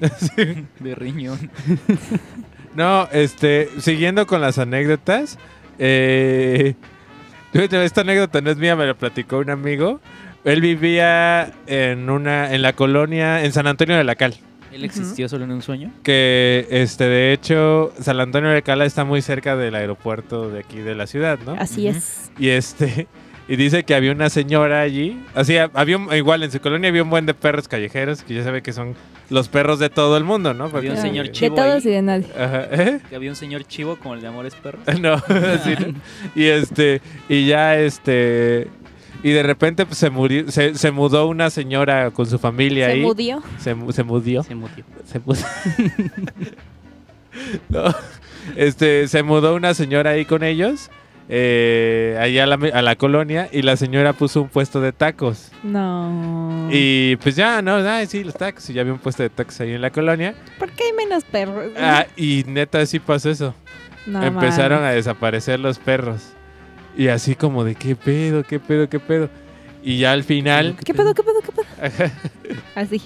Sí. De riñón. No, este, siguiendo con las anécdotas, eh, esta anécdota no es mía, me la platicó un amigo. Él vivía en una, en la colonia, en San Antonio de la Cal. ¿Él existió solo en un sueño? Que, este, de hecho, San Antonio de la Cal está muy cerca del aeropuerto de aquí de la ciudad, ¿no? Así es. Y este, y dice que había una señora allí, así, había un- igual en su colonia había un buen de perros callejeros, que ya sabe que son los perros de todo el mundo, ¿no? Había un señor de chivo todos y de nadie. Ajá, ¿eh? Que había un señor chivo como el de Amores Perros. No, así no. Y este, y ya este, y de repente pues, se murió, se, se mudó una señora con su familia Se ahí. mudió. Se, se mudó. Se mutió. Se no, este, se mudó una señora ahí con ellos, eh, ahí a la, a la colonia, y la señora puso un puesto de tacos. No. Y pues ya, no, ay, sí, los tacos, y ya había un puesto de tacos ahí en la colonia. ¿Por qué hay menos perros? Ah, y neta, sí pasó eso. No Empezaron a desaparecer los perros. Y así como de, ¿qué pedo, qué pedo, qué pedo? Y ya al final... ¿Qué pedo, qué pedo, qué pedo? Así.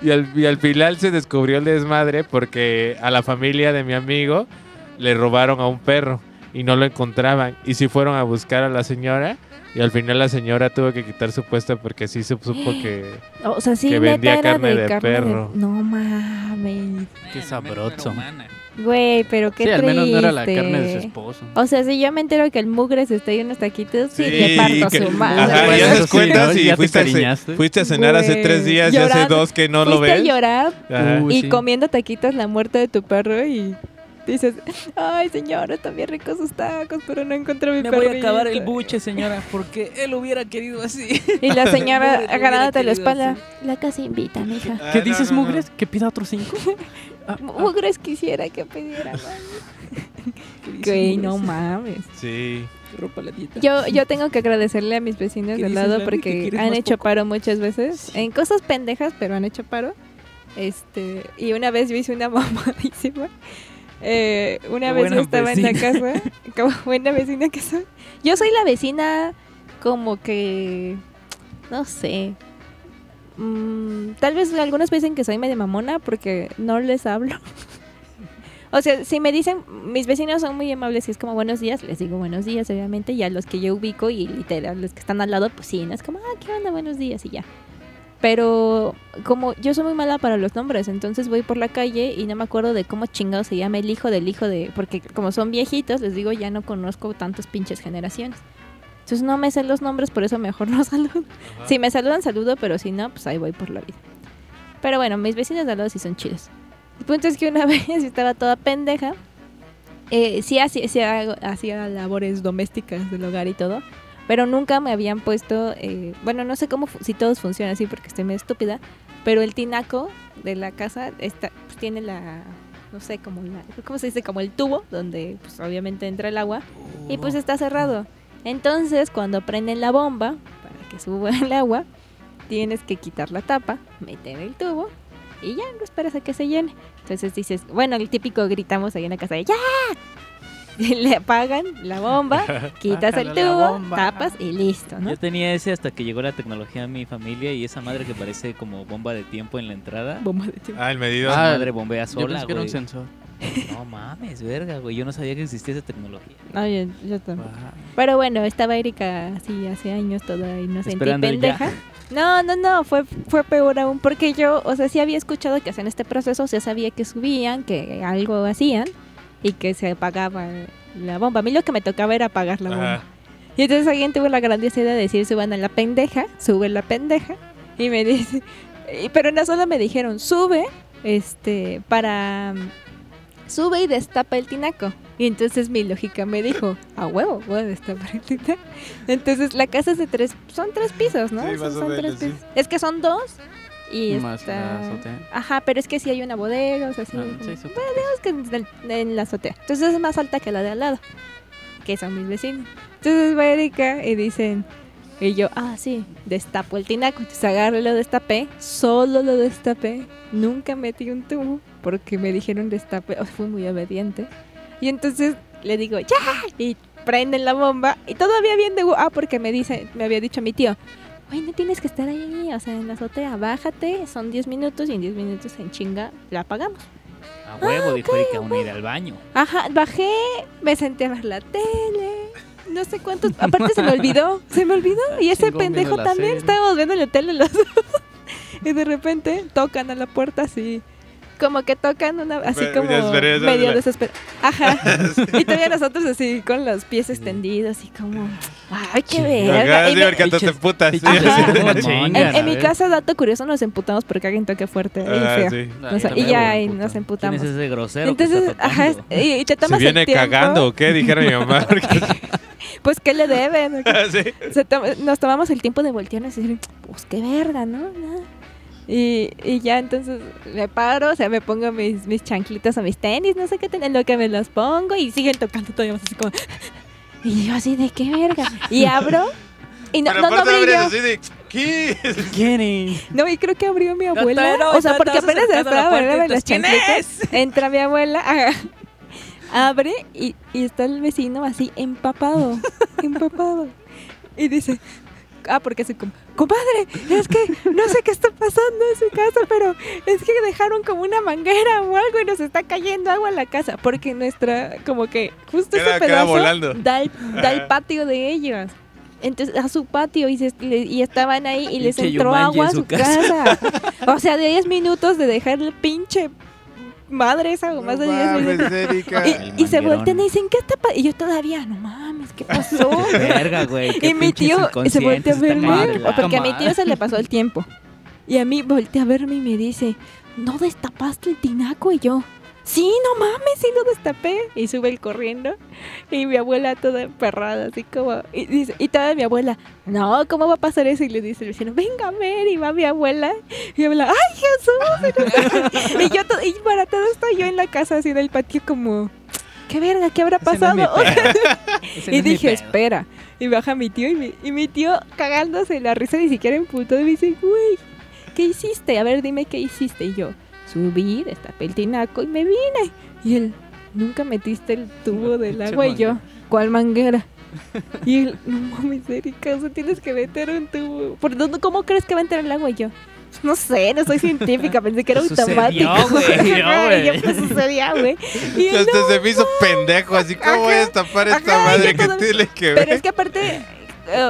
Y al, y al final se descubrió el desmadre porque a la familia de mi amigo le robaron a un perro y no lo encontraban. Y sí fueron a buscar a la señora y al final la señora tuvo que quitar su puesto porque sí se supo que... O sea, sí, Que vendía carne de, de carne perro. No mames. Qué sabroso. Güey, pero qué Sí, al menos no era la triste. carne de su esposo. O sea, si yo me entero que el mugres está ahí en unos taquitos, sí, Sí, le parto que- su madre. Ajá, Bueno, y haces sí, cuentas ¿no? y Ya te fuiste a, fuiste a cenar hace tres días y hace dos que no lo Fuiste ves. a llorar Ajá. Y sí. comiendo taquitos la muerte de tu perro y dices, ay señora, están bien ricos sus tacos, pero no encontré mi Me voy a perrito". acabar el buche, señora, porque él hubiera querido así. Y la señora agarrándote la espalda. querido La casa invita, mija. Ah, ¿Qué no, dices, no, no. Mugres? ¿Que pida otros cinco? Mugres quisiera que pidiera más. ¿Qué dice Güey, no mames. Sí. Ropa la dieta. Yo, yo tengo que agradecerle a mis vecinos ¿Qué del lado porque han hecho poco? paro muchas veces. En cosas pendejas, pero han hecho paro. Este, y una vez yo hice una mamadísima. Eh, una vez yo estaba en la casa, como buena vecina que soy. Yo soy la vecina como que, no sé. Mm, tal vez algunos piensen que soy medio mamona porque no les hablo. O sea, si me dicen, mis vecinos son muy amables y es como buenos días, les digo buenos días, obviamente, y a los que yo ubico y literal, los que están al lado, pues sí, no es como, ah, ¿qué onda? Buenos días y ya. Pero como yo soy muy mala para los nombres, entonces voy por la calle y no me acuerdo de cómo chingado se llama el hijo del hijo de... Porque como son viejitos, les digo, ya no conozco tantas pinches generaciones. Entonces no me sé los nombres, por eso mejor no saludo. Si me saludan, saludo, pero si no, pues ahí voy por la vida. Pero bueno, mis vecinos de al lado sí son chidos. El punto es que una vez estaba toda pendeja. Eh, sí hacía, hacía labores domésticas del hogar y todo. Pero nunca me habían puesto... eh, bueno, no sé cómo si todos funcionan así porque estoy medio estúpida. Pero el tinaco de la casa está, pues, tiene la... No sé, como la... ¿Cómo se dice? Como el tubo donde pues, obviamente entra el agua. Y pues está cerrado. Entonces, cuando prenden la bomba para que suba el agua, tienes que quitar la tapa, meter el tubo y ya no esperas a que se llene. Entonces dices, bueno, el típico gritamos ahí en la casa de ¡Ya! Le apagan la bomba, quitas el tubo, tapas y listo, ¿no? Yo tenía ese hasta que llegó la tecnología a mi familia y esa madre que parece como bomba de tiempo en la entrada. Bomba de tiempo. Ah, el medidor. Esa Ah, madre bombea Yo sola, pensé que era un güey. sensor. No mames, verga, güey. Yo no sabía que existía esa tecnología. No, yo, yo tampoco. Wow. Pero bueno, estaba Erika así hace años toda inocente y pendeja. No, no, no, fue, fue peor aún porque yo, o sea, sí había escuchado que hacían este proceso, o sea, sabía que subían, que algo hacían y que se apagaba la bomba. A mí lo que me tocaba era apagar la bomba. Ajá. Y entonces alguien tuvo la grandiosa idea de decir, suban a la pendeja, sube la pendeja. Y me dice, y- pero no solo me dijeron, sube, este, para, sube y destapa el tinaco. Y entonces mi lógica me dijo, a huevo, voy a destapar el tinaco. Entonces la casa es de tres, son tres pisos, ¿no? Sí, Son- tres pisos. Es que son dos y Más está... la azotea. Ajá, pero es que sí hay una bodega, o sea, sí. Ah, sí, bueno, digamos que en, en la azotea. Entonces es más alta que la de al lado, que son mis vecinos. Entonces va Erika y dicen, y yo, ah, sí, destapo el tinaco. Entonces agarro y lo destapé, solo lo destapé. Nunca metí un tubo porque me dijeron destape. Oh, fui muy obediente. Y entonces le digo, ¡ya! Y prenden la bomba. Y todavía bien de... Ah, porque me dice, me había dicho mi tío, Güey, no tienes que estar ahí, o sea, en la azotea, bájate, son 10 minutos y en 10 minutos en chinga la apagamos. A huevo, dijo Erika, uno ir al baño. Ajá, bajé, me senté a ver la tele, no sé cuántos, aparte se me olvidó, se me olvidó, y ese Chingón pendejo también, serie. estábamos viendo la tele los dos, y de repente tocan a la puerta así, como que tocan una, así Pero, como medio la- desesperado. Ajá, y todavía nosotros así con los pies extendidos, y como, ay, qué verga. Y me- te putas. sí. En, mi casa, dato curioso, nos emputamos porque alguien toque fuerte y Ah, feo. sí. O sea, y ya y nos ¿Quién emputamos. es ese grosero Entonces, que está ajá, y, y te Se tomas viene el tiempo. cagando, ¿o qué? Dijera mi mamá. Pues, ¿qué le deben? Sí. Se to- nos tomamos el tiempo de voltearnos y decir, pues, qué verga, ¿no? Nada. Y, y ya entonces me paro, o sea, me pongo mis, mis chanclitas o mis tenis, no sé qué, ten- en lo que me los pongo y siguen tocando todavía más así como... Y yo así de qué verga. Y abro y no, Pero no, no yo. así de, ¿qué? Kenny. No, y creo que abrió mi abuela. no, o sea, porque apenas estaba abriéndome las ¿quién chancletas. Entra mi abuela, abre y, y está el vecino así empapado, empapado. Y dice, ah, porque se como, compadre, es que no sé qué está pasando en su casa, pero es que dejaron como una manguera o algo y nos está cayendo agua a la casa. Porque nuestra, como que justo Queda- ese pedazo da al, da al patio de ellos. Entonces, a su patio y, se- le- y estaban ahí y les entró Yumanji agua a en su su casa. o sea, de 10 minutos de dejar el pinche madre esa o más de 10 minutos. El Y, y se voltean y dicen, ¿qué está pasando? Y yo todavía, no mames, ¿qué pasó? Verga, güey. y mi tío se voltea a verme, porque a mi tío se le pasó el tiempo. Y a mí voltea a verme y me dice, ¿no destapaste el tinaco? Y yo, sí, no mames, sí lo destapé. Y sube el corriendo. Y mi abuela toda emperrada, así como... Y, dice, y toda mi abuela, no, ¿cómo va a pasar eso? Y le dice el vecino, venga a ver. Y va mi abuela. Y mi abuela, ¡ay, Jesús! y yo, y para todo esto, yo en la casa, así en el patio, como... ¿Qué verga? ¿Qué habrá pasado? no y dije, espera. Y baja mi tío y mi, y mi tío cagándose la risa, ni siquiera emputó. Y me dice, güey, ¿qué hiciste? A ver, dime qué hiciste. Y yo, subí, destapé el tinaco y me vine. Y él, nunca metiste el tubo del agua. Y yo, ¿cuál manguera? Y él, no mames, Erika, o sea, tienes que meter un tubo. ¿Por dónde, ¿Cómo crees que va a entrar el agua? Y yo, no sé, no soy científica, pensé que era Sucedió, automático. güey, Ajá, y yo, güey. pues sucedía, güey. Y Hasta "No, se me hizo pendejo, así como voy a destapar esta Ajá, madre que tiene que Pero ver. es que aparte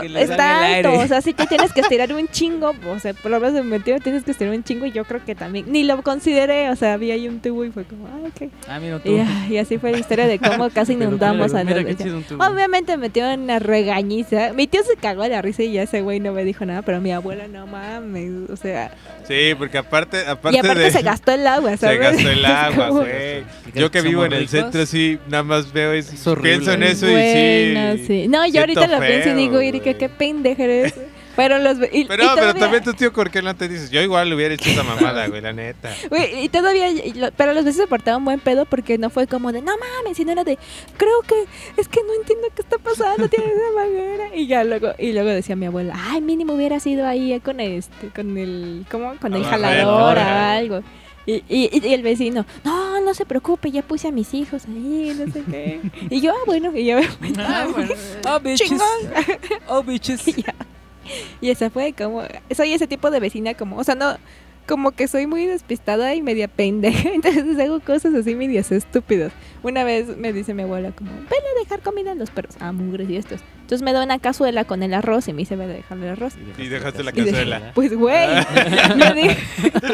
Que le salga está alto, o sea, si tú tienes que estirar un chingo, o sea, por lo menos en metido tienes que estirar un chingo y yo creo que también, ni lo consideré, o sea, había ahí un tubo y fue como, ah, ok. Ah, mira tú. Y, y así fue la historia de cómo casi inundamos mira, a mira los. Obviamente me metió en una regañiza. Mi tío se cagó de la risa y ya ese güey no me dijo nada, pero mi abuela no mames, o sea, Sí, porque aparte, aparte, y aparte de... se gastó el agua, Se ¿sabes? gastó el agua, güey. ¿Y Yo que vivo en el ricos? centro, sí, nada más veo y pienso en eso Bueno, y sí. sí. No, yo ahorita lo pienso y digo, Erika, qué pendeja eres. Pero los y, Pero, y pero todavía- también tu tío, ¿por qué no te dices? Yo igual le hubiera hecho esa mamada, güey, la neta. Güey, y todavía, y lo- pero los veces se portaban buen pedo porque no fue como de, no mames, sino era de, creo que, es que no entiendo qué está pasando, tiene esa manguera. Y ya luego, y luego decía mi abuela, ay, mínimo hubiera sido ahí con este, con el, ¿cómo? Con el jalador o algo. Y, y, y el vecino, no, no se preocupe, ya puse a mis hijos ahí, no sé qué. Y yo, ah, bueno, y yo me. Ah, bueno. Oh, bitches. Oh, bitches. Y ya. Y esa fue como, soy ese tipo de vecina como, o sea, no, como que soy muy despistada y media pendeja, entonces hago cosas así medias estúpidas. Una vez me dice mi abuela como, ven a dejar comida a los perros, ah, mugres y estos. Entonces me da una cazuela con el arroz y me dice, ven a dejarle el arroz. Y dejaste la cazuela. pues güey, dije,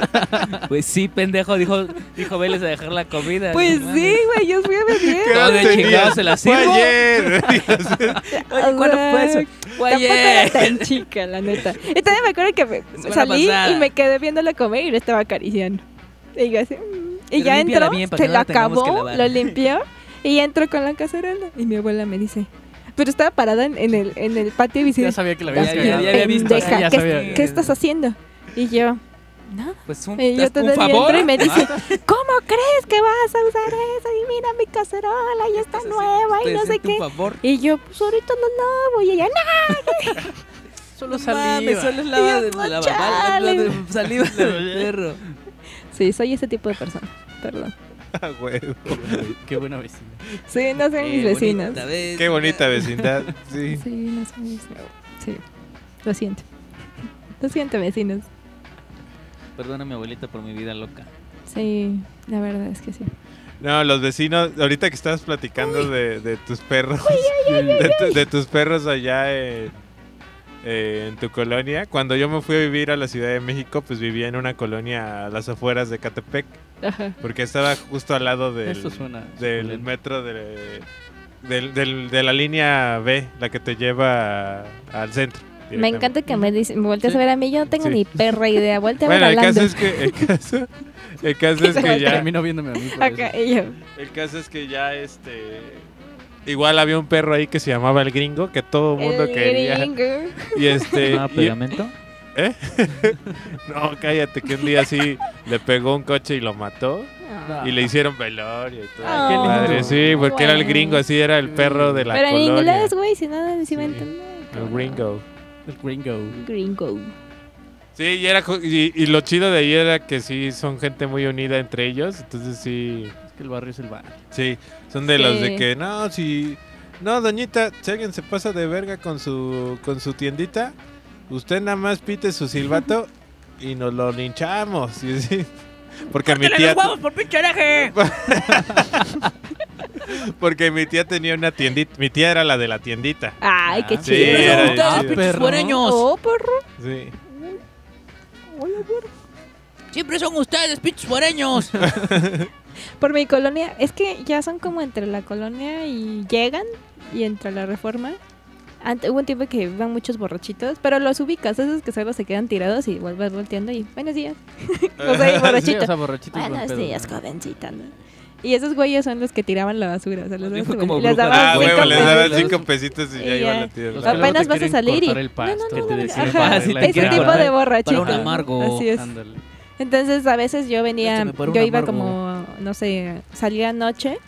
Pues sí, pendejo, dijo, dijo Vélez a dejar la comida. pues no sí, güey, yo fui a ¿Qué beber. No, de edad tenías? chingado se la Fue sirvo. ayer. Oye, ¿cuándo fue eso? Fue Tampoco era ayer. tan chica, la neta. Y también me acuerdo que me salí pasada. y me quedé viéndola comer y le estaba acariciando. Y yo así. Y Pero ya entró, bien se no que acabó, lo limpió. Y entro con la cacerola y mi abuela me dice, pero estaba parada en, en el, en el patio y dice, Ya sabía que la habías Ya, ya, había visto, "Pendeja, sí, ya ¿qué, sabía. ¿qué estás haciendo? Y yo, nada. Pues un, Y yo todavía favor. y me dice, ¿cómo crees que vas a usar eso? Y mira mi cacerola, ya está nueva y Te no sé qué. favor. Y yo, pues ahorita no lavo. Y ella, no. Solo Mames, saliva. solo es lava de, yo, la, "Chale". la de saliva del perro. Sí, soy ese tipo de persona. Perdón. Ah, huevo. Qué buena- vecina. Sí, no son mis vez. Qué bonita vecindad. Sí. Sí, no son mis Sí, lo siento. Lo siento, vecinos. Perdona mi abuelita por mi vida loca. Sí, la verdad es que sí. No, los vecinos, ahorita que estabas platicando de, de tus perros, de, tu- de tus perros allá en, eh, en tu colonia, cuando yo me fui a vivir a la Ciudad de México, pues vivía en una colonia a las afueras de Catepec, Ajá. porque estaba justo al lado del, metro de, del- del- de la línea B, la que te lleva al centro. Me encanta que me, dice, me voltees Sí. a ver a mí. Yo no tengo Sí. ni perra idea. Voltea a ver Bueno, a el caso es que, el caso, el caso es que ya... Terminó viéndome a mí. por Acá, eso. y yo. El caso es que ya este. Igual había un perro ahí que se llamaba el gringo, que todo el mundo El quería. gringo. Y este. ¿No y- pegamento? ¿Eh? no, cállate, que un día sí le pegó un coche y lo mató. Y le hicieron velorio y todo. Ah, qué lindo. Madre, sí, porque era el gringo, así era el perro de la Pero en colonia. inglés, güey, si no, si me Sí. entienden. El gringo. El gringo. Gringo. Sí, y, era, y, y lo chido de ahí era que sí son gente muy unida entre ellos. Entonces sí. Que el barrio es el barrio. Sí, son de los de Sí. que no, si no, doñita, si alguien se pasa de verga con su con su tiendita, usted nada más pite su silbato y nos lo linchamos. Porque mi tía por pinche hereje! porque mi tía tenía una tiendita, mi tía era la de la tiendita. Ay, qué Ah, sí, chido. era Ustedes, perro. fuereños. Oh, perro. Sí. Siempre son ustedes, pinches fuereños. Por mi colonia, es que ya son como entre la colonia y llegan y entre la reforma. Ante, hubo un tiempo que iban muchos borrachitos, pero los ubicas, esos que solo se quedan tirados y vuelves volteando y buenos días. o sea, y Sí, borrachito. o sea, buenos pedo, días, ¿no? jovencita. ¿no? Y esos güeyes son los que tiraban la basura. O sea, los les daban Ah, cinco huevo, les daban cinco pesitos y ya Y iban a ya. tierra. Los Apenas vas a salir y- el pasto, no, no, no, deciden ajá, sí, Ese tipo de borrachito. Para un amargo. Así es. Ándale. Entonces, a veces yo venía, yo iba como, no sé, salía anoche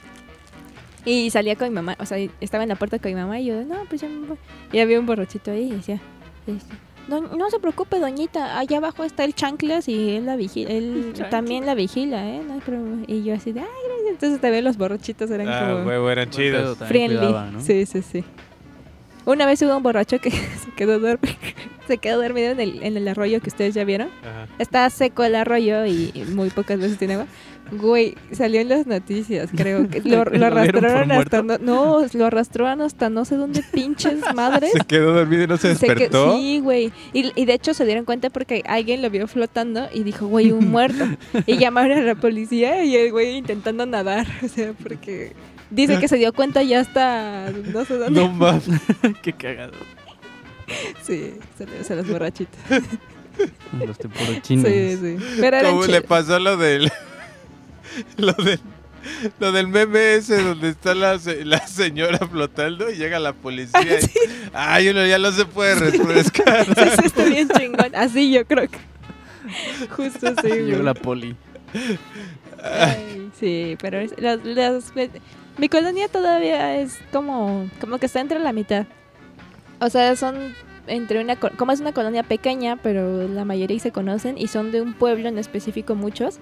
y salía con mi mamá, o sea, estaba en la puerta con mi mamá y yo, no, pues ya me voy. Y había un borrachito ahí y decía, este, "No- no se preocupe, doñita, allá abajo está el chanclas y él la vigila, él también la vigila, ¿eh? No hay problema". Y yo así de, ay, gracias. Entonces también los borrachitos eran Ah, como huevo, eran chidos. friendly. cuidaba, ¿no? Sí, sí, sí. Una vez hubo un borracho que se quedó, dormi- se quedó dormido en el, en el arroyo que ustedes ya vieron. Ajá. Está seco el arroyo y muy pocas veces tiene agua. Güey, salió en las noticias, creo que lo, ¿Lo lo dieron por arrastraron hasta no, no, lo arrastraron hasta no sé dónde pinches madres. Se quedó dormido y no se Se que- despertó. sí, güey. Y, y de hecho se dieron cuenta porque alguien lo vio flotando y dijo, güey, un muerto. y llamaron a la policía y el güey intentando nadar. O sea, porque dice que se dio cuenta ya hasta no sé dónde. No mames. Qué cagado. Sí, se, los borrachitos. Los temporochines. Sí, sí. Pero ¿Cómo le pasó lo del. lo del. Lo del meme ese donde está la, se- la señora flotando y llega la policía. y, Ay, uno ya no se puede refrescar. Eso está bien chingón. Así yo creo que. Justo así, Llegó la poli. Ay, sí, pero es- las, las- mi colonia todavía es como, como que está entre la mitad. O sea, son entre una, co- como es una colonia pequeña, pero la mayoría se conocen y son de un pueblo en específico muchos.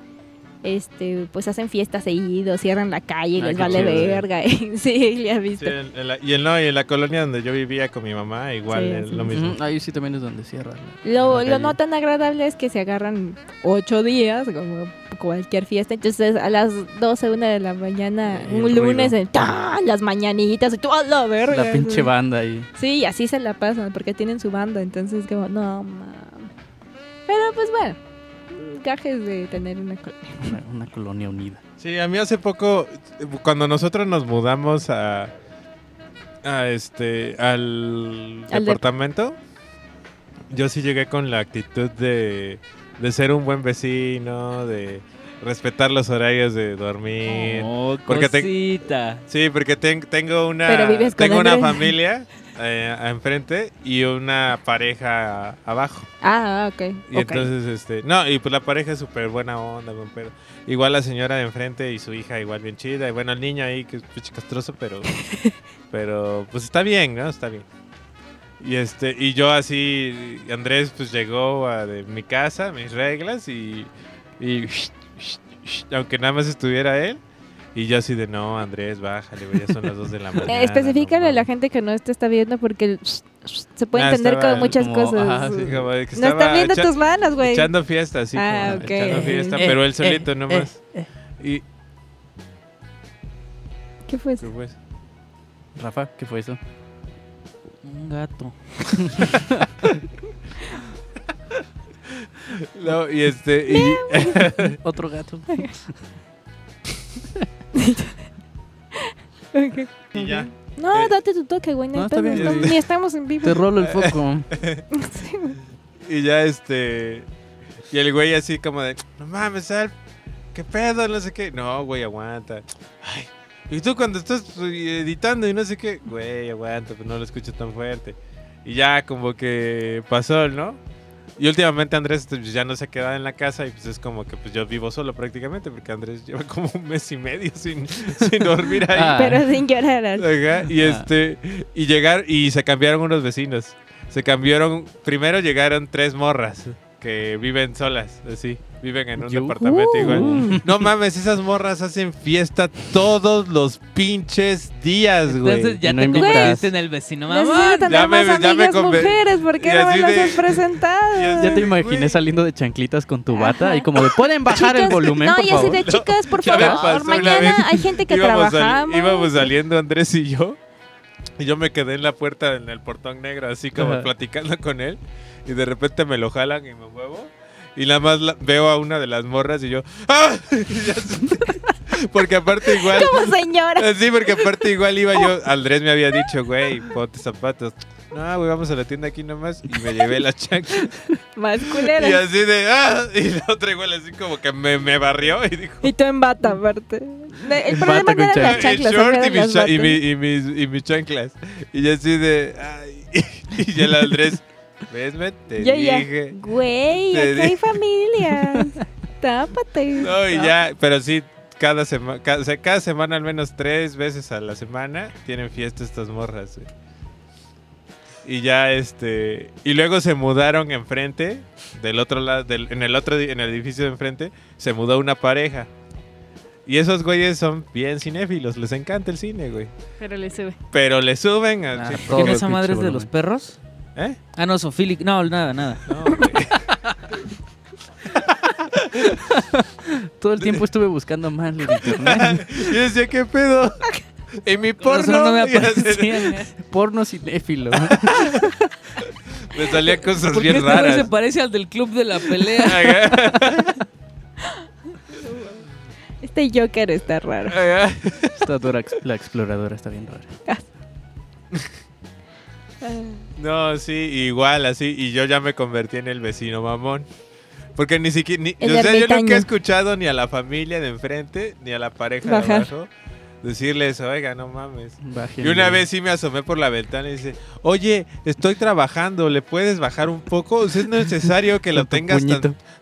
Este, pues hacen fiestas seguidos, cierran la calle y Ah, les vale chido, sí. verga. sí, ya Sí, viste. en- en la- y, en, no, y en la colonia donde yo vivía con mi mamá, igual Sí, es sí. lo mismo. Ujú, Ahí sí también es donde cierra. la- Lo, lo no tan agradable es que se agarran ocho días, como cualquier fiesta. Entonces, a las 12, una de la mañana, El un lunes, eh, ¡tan! las mañanitas, y toda la verga. La pinche banda ahí. Sí, y así se la pasan, porque tienen su banda. Entonces, como, no, mames. Pero, pues bueno, gajes de tener una colonia. Una, una colonia unida. Sí, a mí hace poco, cuando nosotros nos mudamos a, a este, al, Al de- departamento, yo sí llegué con la actitud de, de ser un buen vecino, de... respetar los horarios de dormir. Oh, Porque te- cosita. Sí, porque ten- tengo una tengo una familia eh, enfrente y una pareja abajo. Ah, ok. Y entonces, este, no, y pues la pareja es súper buena onda, buen pedo. Igual la señora de enfrente y su hija igual bien chida. Y bueno, el niño ahí que es castroso, pero, pero pues está bien, ¿no? Está bien. Y este, y yo así, Andrés pues llegó a de mi casa, mis reglas y, y aunque nada más estuviera él. Y yo así de, no, Andrés, bájale, güey, ya son las 2 de la mañana. Eh, especifícale no a la mames". gente que no te está viendo porque el se puede Ah, entender estaba con muchas como- cosas. ajá, Sí, como que no están viendo tus manos, güey. Echando fiesta, así Ah, como ok. echando fiesta, Eh, pero él eh, solito eh, nomás. Y ¿Qué fue eso? ¿qué fue eso? Rafa, ¿qué fue eso? Un gato. No, y este y, Otro gato. Y ya. No, Eh, date tu toque, güey. No, está bien. Ni estamos en vivo. Te rolo el foco. Sí. Y ya este y el güey así como de, "No mames, Al, ¿qué pedo? No sé qué." No, güey, aguanta. Ay, y tú cuando estás editando y no sé qué, güey, aguanta, pues no lo escucho tan fuerte. Y ya como que pasó, ¿no? Y últimamente Andrés pues, ya no se queda en la casa y pues es como que pues yo vivo solo prácticamente porque Andrés lleva como un mes y medio sin, sin dormir ahí. Ah. Pero sin llorar. Ajá, y Ah. este y llegar y se cambiaron unos vecinos. Se cambiaron, primero llegaron tres morras que viven solas, así, viven en un departamento Uh. igual. No mames, esas morras hacen fiesta todos los pinches días, güey. Entonces ya no te invitas. convertiste en el vecino tener Ya me- más ya me mujeres. ¿Por qué no me las de- has presentado? Ya te Güey. imaginé saliendo de chanclitas con tu bata Ajá. y como de, ¿pueden bajar el Chicas, volumen, no, por y así favor? de chicas, por me favor. Mañana hay gente que trabajamos. íbamos saliendo Andrés y yo. Y yo me quedé en la puerta, en el portón negro, así como Ajá. platicando con él. Y de repente me lo jalan y me muevo. Y nada más la- veo a una de las morras y yo. ¡Ah! Y porque aparte igual. Como señora. Sí, porque aparte igual iba yo. Andrés me había dicho, güey, ponte zapatos. No, güey, vamos a la tienda aquí nomás. Y me llevé la chancla. Más Y culera. así de. ¡Ah! Y la otra igual así como que me, me barrió y dijo. Y tú en bata, aparte. El problema con eran las el chanclas, short eran y mis, las cha- y, mi- y mis, y mis chanclas. Y yo así de. Ay. Y ya el Andrés. ¿Ves, me? Te ya. dije. Güey, Te aquí hay dije. familias. Tápate. No, y ya. Pero sí, cada, sema- ca- o sea, cada semana, al menos tres veces a la semana, tienen fiesta estas morras. güey. Y ya este. Y luego se mudaron enfrente. Del otro lado. Del, en el otro en el edificio de enfrente. Se mudó una pareja. Y esos güeyes son bien cinéfilos. Les encanta el cine, güey. Pero le sube. Pero le suben a. Ah, sí, todo ¿Quién el esa madre es de los perros? ¿Eh? Ah, no, Sofílic. No, nada, nada. No. Todo el tiempo estuve buscando mal en internet. Yo decía, ¿qué pedo? Y mi Por porno. no me aparecían. ¿eh? Porno cinéfilo. me salían cosas ¿Por qué bien este raras. se parece al del club de la pelea? Este Joker está raro. Esta Dora la exploradora está bien rara. No, sí, igual así. Y yo ya me convertí en el vecino mamón. Porque ni siquiera. Ni, o sea, yo nunca he escuchado ni a la familia de enfrente ni a la pareja Bajar. de abajo decirles, oiga, no mames. Y una vez sí me asomé por la ventana y dice, oye, estoy trabajando, ¿le puedes bajar un poco? O sea, es necesario que lo tengas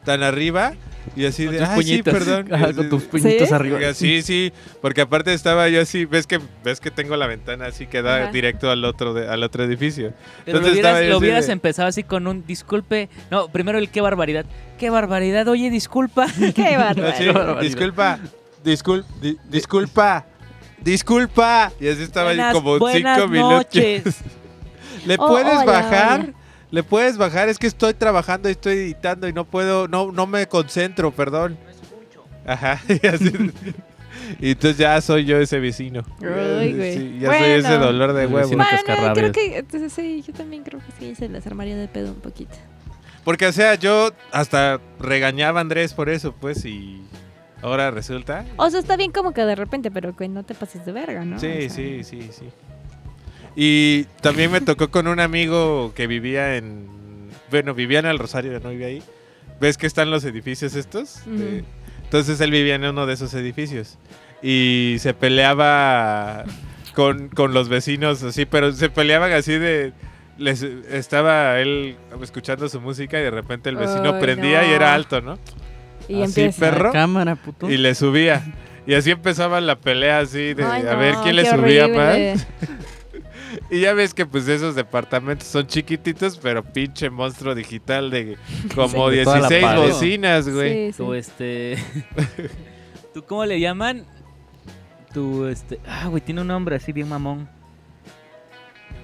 tan, arriba. Y así Con de, ay, sí, perdón. Ajá, con de- tus puñitos ¿Sí? arriba. Oiga, sí, sí, porque aparte estaba yo así, ves que ves que tengo la ventana así que da Ajá. directo al otro de- al otro edificio. Pero lo Entonces hubieras, estaba yo lo hubieras de- empezado así con un disculpe. No, primero el qué barbaridad. Qué barbaridad, oye, disculpa. Qué. Así, barbaridad. disculpa, discul- di- disculpa, disculpa. Y así estaba Buenas- ahí como buenas cinco minutos. ¿Le Oh, puedes hola, bajar? hola. ¿Le puedes bajar? Es que estoy trabajando y estoy editando y no puedo, no, no me concentro, perdón. Ajá, y así. Y entonces ya soy yo ese vecino. Ay, güey. Sí, ya soy ese dolor de huevo. Bueno, creo que entonces sí, yo también creo que sí se les armaría de pedo un poquito. Porque, o sea, yo hasta regañaba a Andrés por eso, pues, y ahora resulta. O sea, está bien como que de repente, pero que no te pases de verga, ¿no? Sí, O sea, sí, sí, sí. Y también me tocó con un amigo que vivía en... Bueno, vivía en el Rosario, no vivía ahí. ¿Ves que están los edificios estos? De-. Entonces él vivía en uno de esos edificios. Y se peleaba con, con los vecinos así, pero se peleaban así de... Les, estaba él escuchando su música y de repente el vecino prendía y era alto, ¿no? Y así empieza. perro Cámara, puto. y le subía. Y así empezaba la pelea así de Ay, a ver quién le subía horrible. más. Y ya ves que pues esos departamentos son chiquititos, pero pinche monstruo digital de como Sí. De toda la 16 pared. bocinas, güey. Sí, sí. Tú, este. ¿Tú cómo le llaman? Tu, este. Ah, güey, tiene un nombre así bien mamón.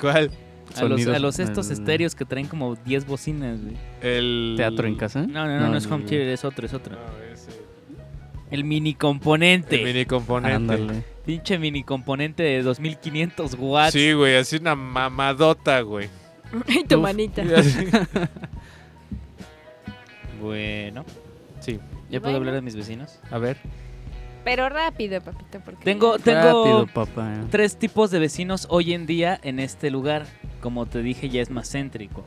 ¿Cuál? A los, Sonidos, a los estos estéreos que traen como 10 bocinas, güey. El ¿Teatro en casa? No, no, no, no, es el- home theater, es otro, es otro. No, ese. El mini componente. El mini componente. Ándale. Pinche mini componente de 2500 watts. Sí, güey, así una mamadota, güey. Y tu Uf. manita. Bueno. Sí, ¿Ya puedo Bueno. hablar de mis vecinos? a ver. Pero rápido, papito, porque... Tengo, tengo Rápido, papá. tres tipos de vecinos hoy en día en este lugar. Como te dije, ya es más céntrico.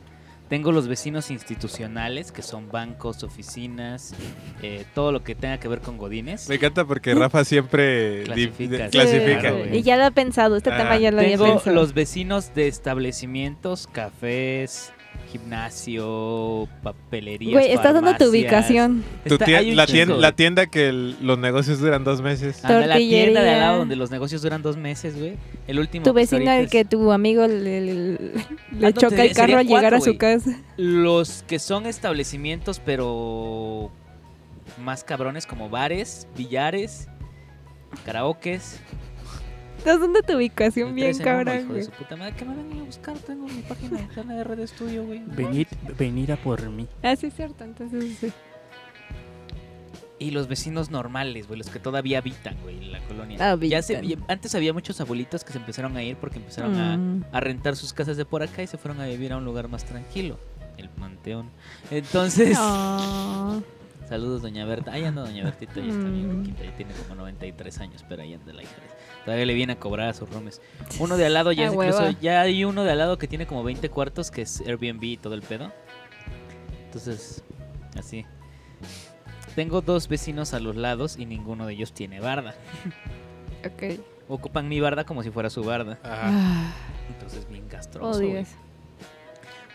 Tengo los vecinos institucionales, que son bancos, oficinas, eh, todo lo que tenga que ver con godines. Me encanta porque Rafa siempre Clasifica. Sí, claro. Y ya lo he pensado, este Ah. tema ya lo había Tengo pensado. los vecinos de establecimientos, cafés, gimnasio, papelerías. Güey, estás dando tu ubicación. Tu Está- la, tienda, güey. la tienda que el- los negocios duran dos meses. Anda, la tienda de al lado donde los negocios duran dos meses, güey. El último. Tu al es- que tu amigo le, le- le Ah, no, choca te- el carro al llegar cuatro, a su casa. Los que son establecimientos, pero más cabrones, como bares, billares, karaokes. Estás dando tu ubicación Me bien cabrón, hijo de su puta madre. Que me vengan a buscar, tengo mi página de internet de Red Studio, güey. Venir, venir a por mí. Ah, sí, es cierto, entonces sí. Y los vecinos normales, güey, los que todavía habitan, güey, en la colonia. Habitan. Ya se, ya- antes había muchos abuelitos que se empezaron a ir porque empezaron a, Mm. a rentar sus casas de por acá y se fueron a vivir a un lugar más tranquilo, el Panteón. Entonces, Ah. saludos doña Berta. Ahí anda doña Bertita, ya está bien Mm. ya tiene como 93 años, pero ahí anda la hija. de- Todavía le viene a cobrar a sus romes. Uno de al lado ya A es incluso, ya hay uno de al lado que tiene como 20 cuartos que es Airbnb y todo el pedo. Entonces, así. Tengo dos vecinos a los lados y ninguno de ellos tiene barda. Ok. Ocupan mi barda como si fuera su barda. Ajá. Ah, Entonces, bien castroso. eso.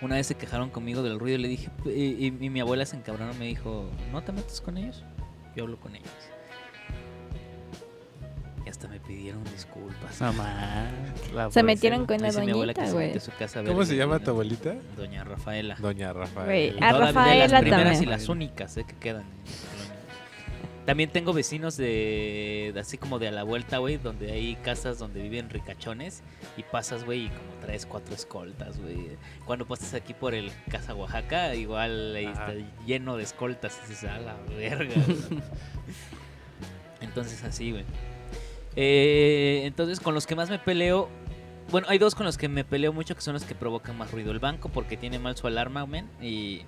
Una vez se quejaron conmigo del ruido y le dije, y, y- y mi abuela se encabronó me dijo, no te metas con ellos, yo hablo con ellos. Y hasta me pidieron disculpas. No más. la Se metieron con la doñita, güey. ¿Cómo se llama tu abuelita? Doña Rafaela. Doña Rafael. Güey, a Rafaela las primeras también. y las únicas eh, que quedan. También tengo vecinos de, de así como de a la vuelta, güey, donde hay casas donde viven ricachones y pasas, güey, y como traes cuatro escoltas, güey. Cuando pasas aquí por el Casa Oaxaca, igual ahí Ajá. está lleno de escoltas, y dices, a la verga. güey". entonces así, güey. Eh, entonces con los que más me peleo, bueno, hay dos con los que me peleo mucho que son los que provocan más ruido. El banco porque tiene mal su alarma, men, y,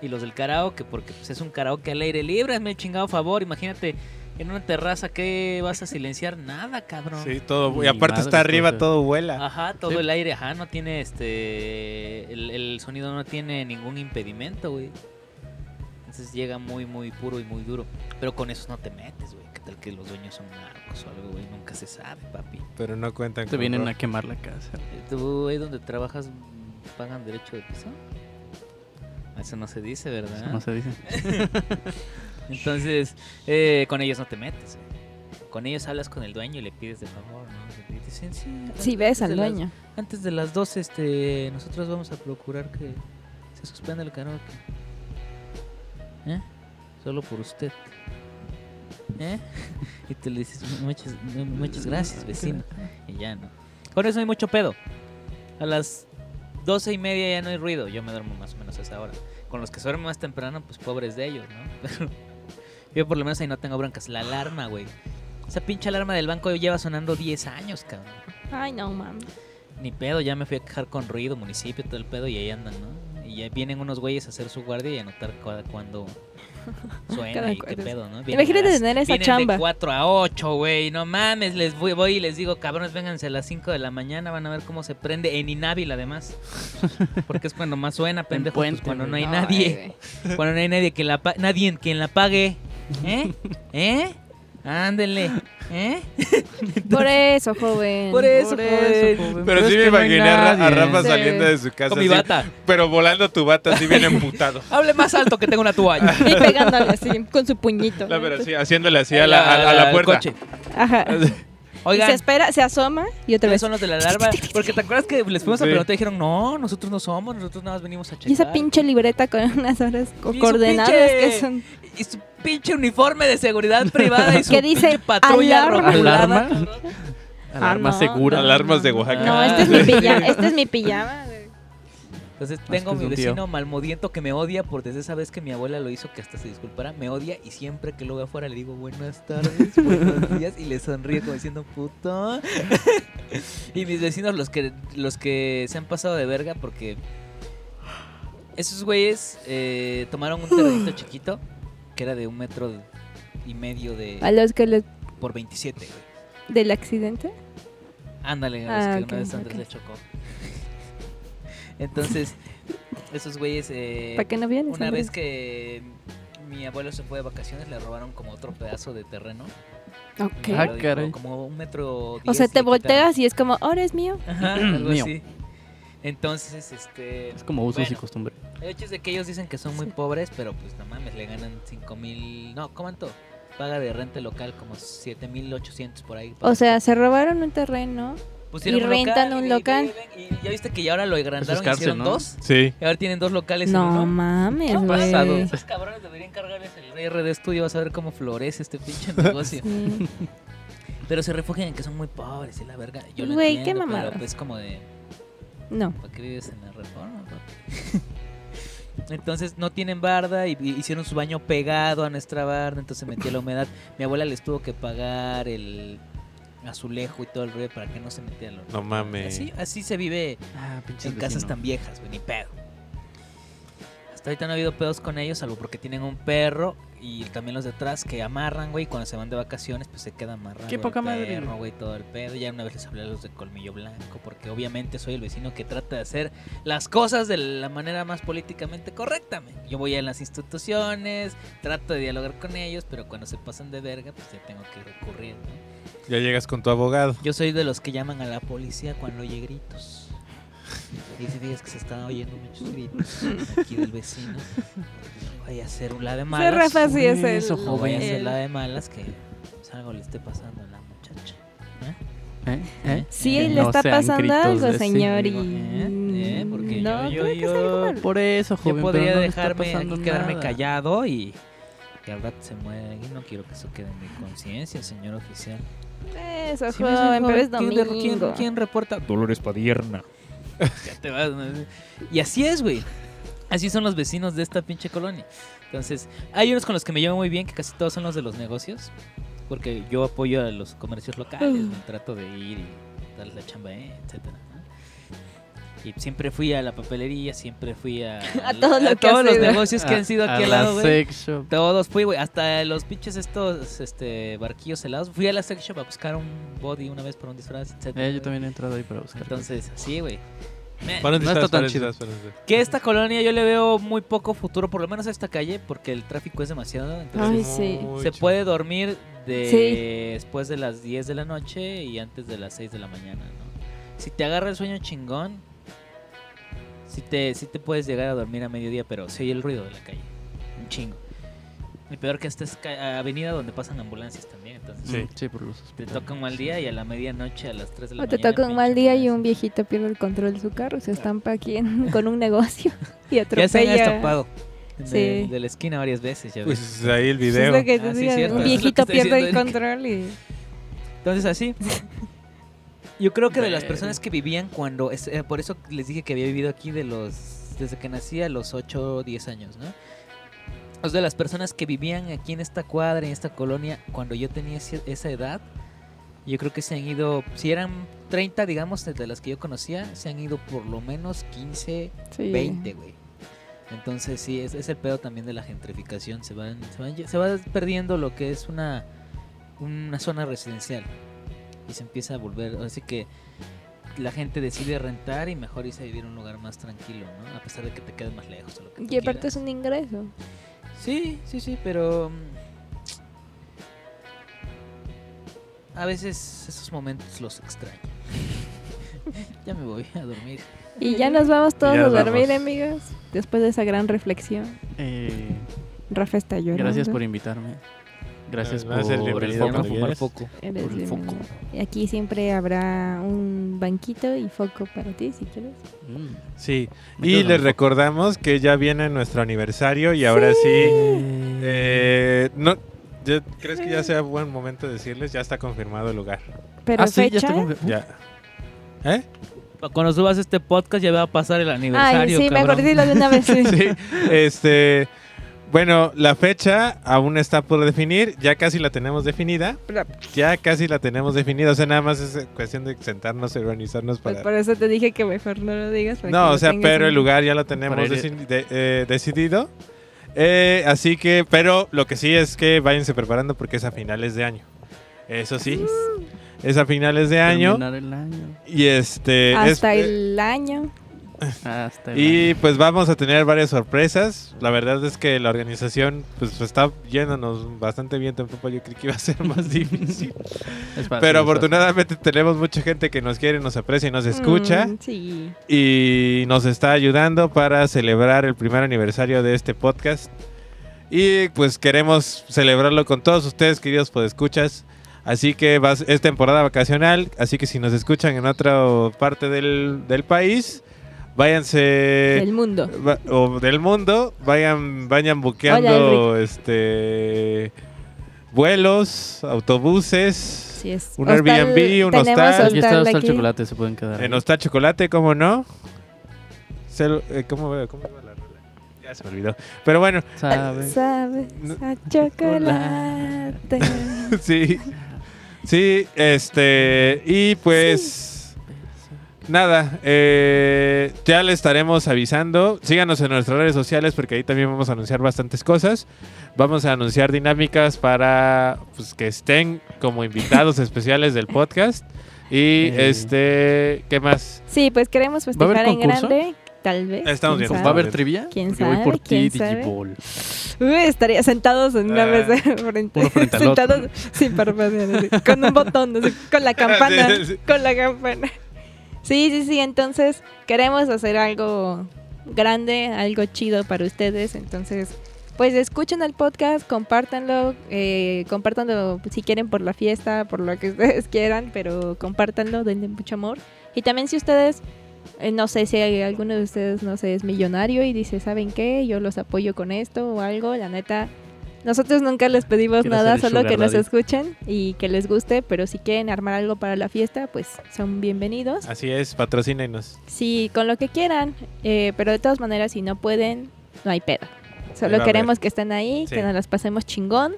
y los del karaoke porque pues, es un karaoke al aire libre, hazme el chingado favor. Imagínate en una terraza, ¿qué vas a silenciar? Nada, cabrón. Sí, todo. Y aparte está arriba, cosa. todo vuela. Ajá, todo Sí. el aire, ajá, no tiene este. El, el sonido no tiene ningún impedimento, güey. Entonces llega muy, muy puro y muy duro. Pero con eso no te metes, güey. ¿Qué tal que los dueños son narcos o algo, güey? Nunca se sabe, papi. Pero no cuentan Te con vienen a quemar la casa. ¿Tú ahí donde trabajas pagan derecho de piso? Eso no se dice, ¿verdad? No se dice. Entonces, eh, con ellos no te metes, güey. Con ellos hablas con el dueño y le pides de favor, ¿no? Y dicen, sí. Si antes ves al las- dueño. antes de las 12, este, nosotros vamos a procurar que se suspenda el karaoke. ¿Eh? Solo por usted. ¿Eh? Y te le dices, muchas, muchas gracias, vecino. Y ya no. Con eso no hay mucho pedo. A las doce y media ya no hay ruido. Yo me duermo más o menos a esa hora. Con los que se duermen más temprano, pues pobres de ellos, ¿no? Pero yo por lo menos ahí no tengo broncas. La alarma, güey. Esa pinche alarma del banco lleva sonando 10 años, cabrón. Ay, no, mames. Ni pedo, ya me fui a quejar con ruido, municipio, todo el pedo, y ahí andan, ¿no? Y ya vienen unos güeyes a hacer su guardia y a anotar cuando suena Cada y qué pedo, ¿no? Imagínate las- tener esa vienen chamba. de 4 a 8, güey, no mames, les voy, voy y les digo, cabrones, vénganse a las 5 de la mañana, van a ver cómo se prende en Inhábil, además. Porque es cuando más suena, pendejo, pues, puente, cuando no hay Ay, nadie. Cuando no hay nadie que la nadie quien la pague. ¿Eh? ¿Eh? Ándele. ¿Eh? Por eso, joven. Por eso, Por joven. eso, joven. Pero sí me imaginé a, a. Rafa Sí. saliendo de su casa. Con mi así, bata. Pero volando tu bata así bien emputado. Hable más alto que tengo una toalla. Y pegándole así, con su puñito. No, pero sí, haciéndole así a la, a- a la puerta. coche. Ajá. Y Oigan, se espera, se asoma y otra ¿ustedes vez. son los de la alarma? Porque te acuerdas que les fuimos a Sí. preguntar y dijeron, no, nosotros no somos, nosotros nada más venimos a checar. Y esa pinche libreta con unas horas Y coordenadas pinche- que son. Y su pinche uniforme de seguridad privada y su Que dice pinche patrulla alarma. Alarma. Alarma no, segura. Alarmas de Oaxaca. No, Ah. este es mi pijama. Este es mi pijama. Entonces tengo mi vecino malmodiento que me odia por desde esa vez que mi abuela lo hizo que hasta se disculpara. Me odia y siempre que lo veo afuera le digo buenas tardes, buenos días y le sonríe como diciendo puto. y mis vecinos los que los que se han pasado de verga porque esos güeyes eh, tomaron un terrenito chiquito que era de un metro y medio de A los que les. por 27, güey. del accidente. Ándale, a los Ah, que ok, una vez Andrés ok. le chocó. Entonces, esos güeyes. Eh, ¿Para qué no vienes? una vez que mi abuelo se fue de vacaciones, le robaron como otro pedazo de terreno. Ok. Ah, lo dijo, caray. Como un metro. O sea, te quitaron. volteas y es como, ahora es mío. Ajá, algo Mío. así. Entonces, este. Es como usos y bueno, costumbres. El hecho es de que ellos dicen que son muy pobres, pero pues no mames, le ganan 5 mil. No, ¿cuánto? Paga de renta local como 7 mil 800 por ahí. O sea, se robaron un terreno. Pusieron y un rentan local, un y- local. Y, y ya viste que ya ahora lo agrandaron y cárcel, hicieron ¿no? dos. Sí. Y ahora tienen dos locales en No uno. mames, ¿Qué ha pasado? Esos cabrones deberían cargarles el RD Studio. Vas a ver cómo florece este pinche negocio. Sí. Pero se refugian en que son muy pobres y la verga. Yo lo Güey, qué entiendo, mamada. pero pues como de... No. ¿Para qué vives en la reforma? Entonces no tienen barda y, y hicieron su baño pegado a nuestra barda, entonces se metía la humedad. Mi abuela les tuvo que pagar el azulejo y todo el rollo para que no se metiera la No mames. Así, así se vive Ah, en casas tan viejas, güey, ni pedo. Hasta ahorita no ha habido pedos con ellos, salvo porque tienen un perro y también los de atrás que amarran, güey, y cuando se van de vacaciones, pues se queda amarrado. Qué poca el madre. güey, todo el pedo. Ya una vez les hablé a los de colmillo blanco, porque obviamente soy el vecino que trata de hacer las cosas de la manera más políticamente correcta. men. Yo voy a las instituciones, trato de dialogar con ellos, pero cuando se pasan de verga, pues ya tengo que recurrir, ¿no? Ya llegas con tu abogado. Yo soy de los que llaman a la policía cuando oye gritos. Y si dices que se están oyendo muchos gritos aquí del vecino, vaya a hacer un la de malas. Rafa sí es el. Eso, O vaya a hacer el- la de malas que pues, algo le esté pasando a la muchacha. ¿Eh? ¿Eh? Sí, Eh, le no está pasando algo, señor. Y... ¿Eh? ¿Eh? Porque no, yo, yo, yo-. Por eso, Yo joven. podría pero no dejarme aquí quedarme callado y que al rato se muera y no quiero que eso quede en mi conciencia, señor oficial. Eso, Sí, joven, pero es ¿quién de- domingo. ¿quién, quién reporta? Dolores Padierna. ya te vas. ¿no? Y así es, güey. Así son los vecinos de esta pinche colonia. Entonces, hay unos con los que me llevo muy bien, que casi todos son los de los negocios. Porque yo apoyo a los comercios locales, me trato de ir y darles la chamba, eh, etcétera. Siempre fui a la papelería, siempre fui a, A todo lo que todos los negocios que A- han sido aquí al la lado, güey. Todos fui, güey. Hasta los pinches estos este, barquillos helados. Fui a la sex shop a buscar un body una vez para un disfraz, etc. Eh, yo también he entrado ahí para buscar. Entonces, así, güey. Un No está disfraz, tan chido. Que esta colonia yo le veo muy poco futuro, por lo menos a esta calle, porque el tráfico es demasiado. Entonces, Ay, sí. se puede dormir de Sí. después de las 10 de la noche y antes de las 6 de la mañana, ¿no? Si te agarra el sueño chingón, si te, sí te puedes llegar a dormir a mediodía, pero se oye el ruido de la calle. Un chingo. Y peor que esta es avenida donde pasan ambulancias también, entonces Sí. Sí, por los te hospitales. toca un mal día y a la medianoche, a las 3 de la O te mañana. toca un mal día y un viejito pierde el control de su carro, se estampa aquí en- con un negocio y Ya se han atropella. estampado. De, Sí. de la esquina varias veces, ya ves. Pues ahí el Es video. lo que te Ah, sí, un eso es lo que viejito pierde el control y... Entonces así. Yo creo que de las personas que vivían cuando... es- eh, por eso les dije que había vivido aquí de los... Desde que nací a los 8 o 10 años, ¿no? O sea, de las personas que vivían aquí en esta cuadra, en esta colonia, cuando yo tenía esa edad, yo creo que se han ido... Si eran 30, digamos, de las que yo conocía, se han ido por lo menos 15, Sí. 20, güey. Entonces sí, es, es el pedo también de la gentrificación. Se, van, se, van- se va perdiendo lo que es una, una zona residencial y se empieza a volver, así que la gente decide rentar y mejor irse a vivir a un lugar más tranquilo, ¿no? A pesar de que te quedes más lejos. O lo que y aparte es un ingreso. Sí, sí, sí, pero mm, a veces esos momentos los extraño. ya me voy a dormir. Y ya nos vamos todos a dormir, amigos, después de esa gran reflexión. Eh, Rafa está llorando. Gracias por invitarme. Gracias a ser por el foco. fumar por el foco. Aquí siempre habrá un banquito y foco para ti, si quieres. Mm. Sí, Me y les recordamos que ya viene nuestro aniversario y ahora sí, eh, no, ya- ¿crees que ya sea buen momento de decirles? Ya está confirmado el lugar. Pero Ah, sí, ya está Ya. ¿Eh? Cuando subas este podcast ya va a pasar el Ay, aniversario. sí, cabrón. mejor dilo de una vez. Sí, este, bueno, la fecha aún está por definir, ya casi la tenemos definida, ya casi la tenemos definida, o sea, nada más es cuestión de sentarnos y organizarnos Pues para... por eso te dije que mejor no lo digas. No, o sea, pero en- el lugar ya lo tenemos deci- de- eh, decidido. Eh, así que, pero lo que sí es que váyanse preparando porque es a finales de año. Eso sí, es a finales de año. Terminar el año. Y este. es- Hasta eh, el año. Hasta el y pues vamos a tener varias sorpresas. La verdad es que la organización pues está yéndonos bastante bien. Tampoco yo creí que iba a ser más difícil. Es fácil, Pero es afortunadamente tenemos mucha gente que nos quiere, nos aprecia y nos escucha. Mm, sí. y nos está ayudando para celebrar el primer aniversario de este podcast. Y pues queremos celebrarlo con todos ustedes, queridos podescuchas. Así que es temporada vacacional, así que si nos escuchan en otra parte del, del país, váyanse Del mundo. va- o del mundo, vayan vayan buqueando este vuelos, autobuses, Sí es. un Hostal- Airbnb, un hostal. Aquí está hostal chocolate, se pueden quedar. En. Hostal Chocolate, ¿cómo no? Eh, ¿cómo, cómo iba la rola? Ya se me olvidó. Pero bueno, ¿Sabes? Sabes No- a chocolate. sí. Sí, este. Y pues. Nada, eh, ya le estaremos avisando. Síganos en nuestras redes sociales porque ahí también vamos a anunciar bastantes cosas. Vamos a anunciar dinámicas para pues, que estén como invitados especiales del podcast. Y Eh. este, ¿qué más? Sí, pues queremos ¿Va a haber festejar en grande. Tal vez. Estamos viendo. sabe. ¿Va a haber trivia? ¿Quién Porque voy sabe? por ti, ¿Quién sabe? Digiball. Uy, estaría sentados en una Ah. mesa frente, Uno frente al otro. sentados sin parpadear, con un botón, así, con la campana, Sí, sí. con la campana. Sí, sí, sí, entonces queremos hacer algo grande, algo chido para ustedes, entonces pues escuchen el podcast, compártanlo, eh, compártanlo si quieren por la fiesta, por lo que ustedes quieran, pero compártanlo, denle mucho amor. Y también si ustedes, eh, no sé si hay alguno de ustedes, no sé, es millonario y dice, ¿saben qué? Yo los apoyo con esto o algo, la neta. Nosotros nunca les pedimos Quiero nada, solo que nos daddy. escuchen y que les guste, pero si quieren armar algo para la fiesta, pues son bienvenidos. Así es, patrocínenos. Sí, con lo que quieran, eh, pero de todas maneras, si no pueden, no hay pedo. Solo queremos que estén ahí, Sí. que nos las pasemos chingón.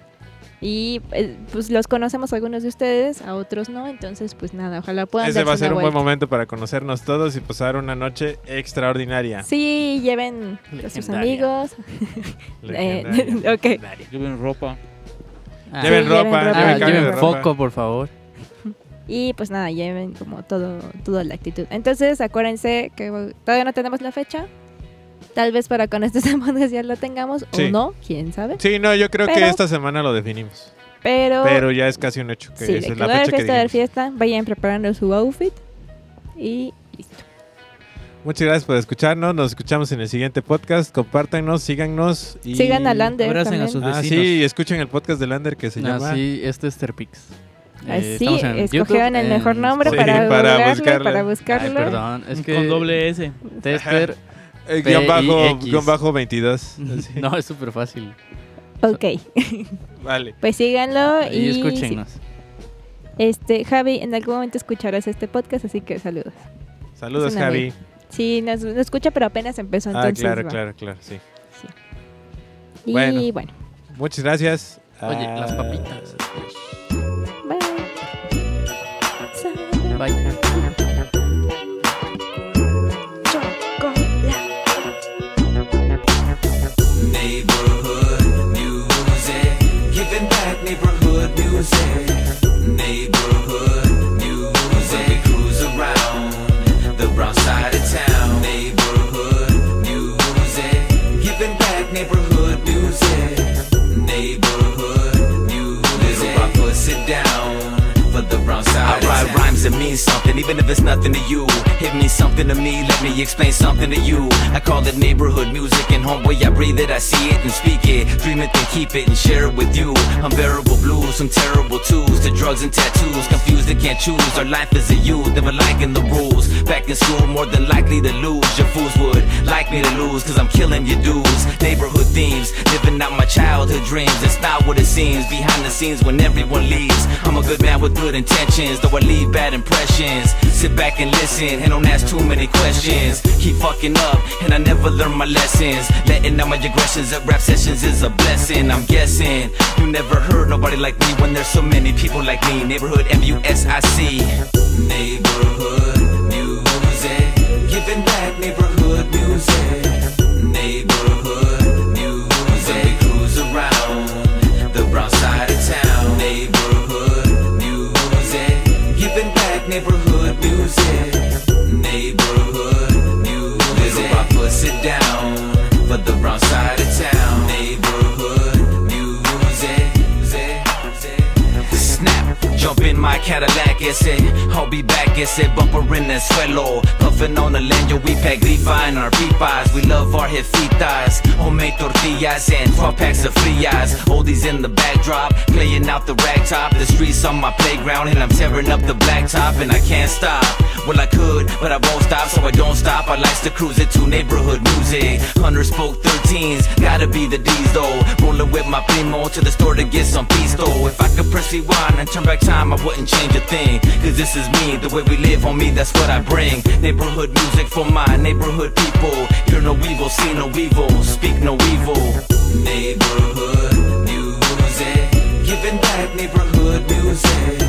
Y eh, pues los conocemos a algunos de ustedes, a otros no, entonces pues nada, ojalá puedan Ese va a ser un buen momento para conocernos todos y pasar una noche extraordinaria. Sí, lleven a sus Legendaria. amigos. Eh, Legendaria. ok. Lleven ropa. Ah, Lleven Sí, ropa, lleven ropa. lleven ah, cambio lleven de ropa. foco, por favor. Y pues nada, lleven como todo, toda la actitud. Entonces acuérdense que todavía no tenemos la fecha. Tal vez para con estas semanas ya lo tengamos Sí. o no, quién sabe. Sí, no, yo creo que esta semana lo definimos. Pero, Pero ya es casi un hecho que sí, esa de es que la fecha que fiesta de dijimos. fiesta, vayan preparando su outfit y listo. Muchas gracias por escucharnos. Nos escuchamos en el siguiente podcast. Compártanos, síganos. Y... Sigan a Lander Abracen a también. sus Ah, vecinos. sí, y escuchen el podcast de Lander que se Ah, llama. sí, este es Terpix. Eh, Así, estamos en escogieron el mejor nombre Sí, para, Ay, buscarlo. perdón, es que Con doble S. Tester. Eh, guion, bajo, guion bajo 22. Así. No, es súper fácil. ok, Vale. pues síganlo y, Y escúchenos. sí. Este, Javi, en algún momento escucharás este podcast, así que saludos. Saludos, Javi. Sí, nos, nos escucha, pero apenas empezó, Ah, entonces claro, va. claro, claro, sí. Y Bueno. bueno, Muchas gracias. Oye, Ah, las papitas. bye. Bye. Music. Neighborhood music, around the brown side of town. Neighborhood music, giving back neighborhood music. Neighborhood music, I push it down for the if it's nothing to you. It means something to me, let me explain something to you. I call it neighborhood music, and homeboy, I breathe it, I see it and speak it. Dream it, then keep it and share it with you. Unbearable blues, some terrible twos to drugs and tattoos. Confused, they can't choose. Our life is a youth, never liking the rules. Back in school, more than likely to lose. Your fools would like me to lose, cause I'm killing your dudes. Neighborhood themes, living out my childhood dreams. It's not what it seems behind the scenes when everyone leaves. I'm a good man with good intentions, though I leave bad impressions. Sit back and listen, and don't ask too many questions. Keep fucking up, and I never learn my lessons. Letting out my aggressions at rap sessions is a blessing. I'm guessing you never heard nobody like me when there's so many people like me. Neighborhood M U S I C. Neighborhood music, giving back neighborhood music. Neighborhood music. Neighborhood music, little Papa sit down my Cadillac, ese I'll be back, ese bumper in the suelo Puffin' on the leño, we pack in our pipas We love our jefitas, homemade tortillas And 12 packs of frias. Oldies in the backdrop, playing out the rag top The streets on my playground and I'm tearing up the blacktop. And I can't stop, well I could, but I won't stop. So I don't stop, I like to cruise it to neighborhood music. Hunter spoke 13s, gotta be the D's though. Rolling with my primo to the store to get some pisto If I could press rewind and turn back time, I wouldn't change a thing. Cause this is me, the way we live on me, that's what I bring. Neighborhood music for my neighborhood people. Hear no evil, see no evil, speak no evil. Neighborhood music, giving back neighborhood music.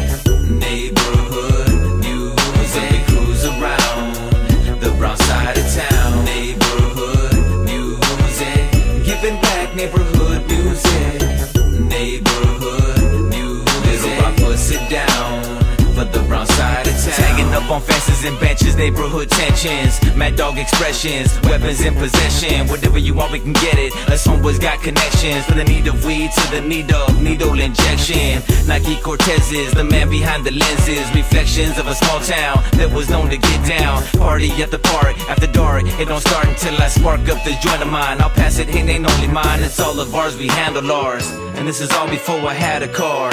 Neighborhood music, we cruise around the brown side of town. Neighborhood music, giving back neighborhood for side of town. Tagging up on fences and benches, neighborhood tensions, mad dog expressions, weapons in possession. Whatever you want, we can get it. Us homeboys got connections from the need of weed to the need of needle injection. Nike Cortezes, the man behind the lenses, reflections of a small town that was known to get down. Party at the park after dark. It don't start until I spark up the joint of mine. I'll pass it, it ain't only mine. It's all of ours. We handle ours, and this is all before I had a car.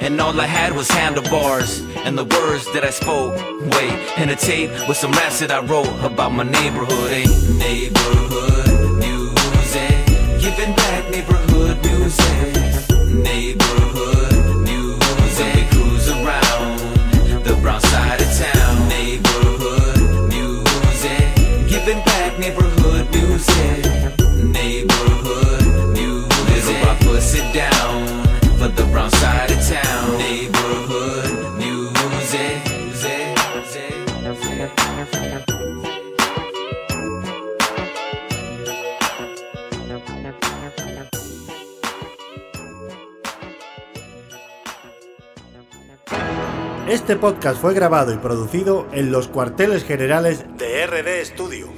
And all I had was handlebars and the words that I spoke. Wait, and a tape with some raps that I wrote about my neighborhood. Eh? Neighborhood music, giving back neighborhood music. Neighborhood music, we cruise around the brown side music. Este podcast fue grabado y producido en los cuarteles generales de RD Studio.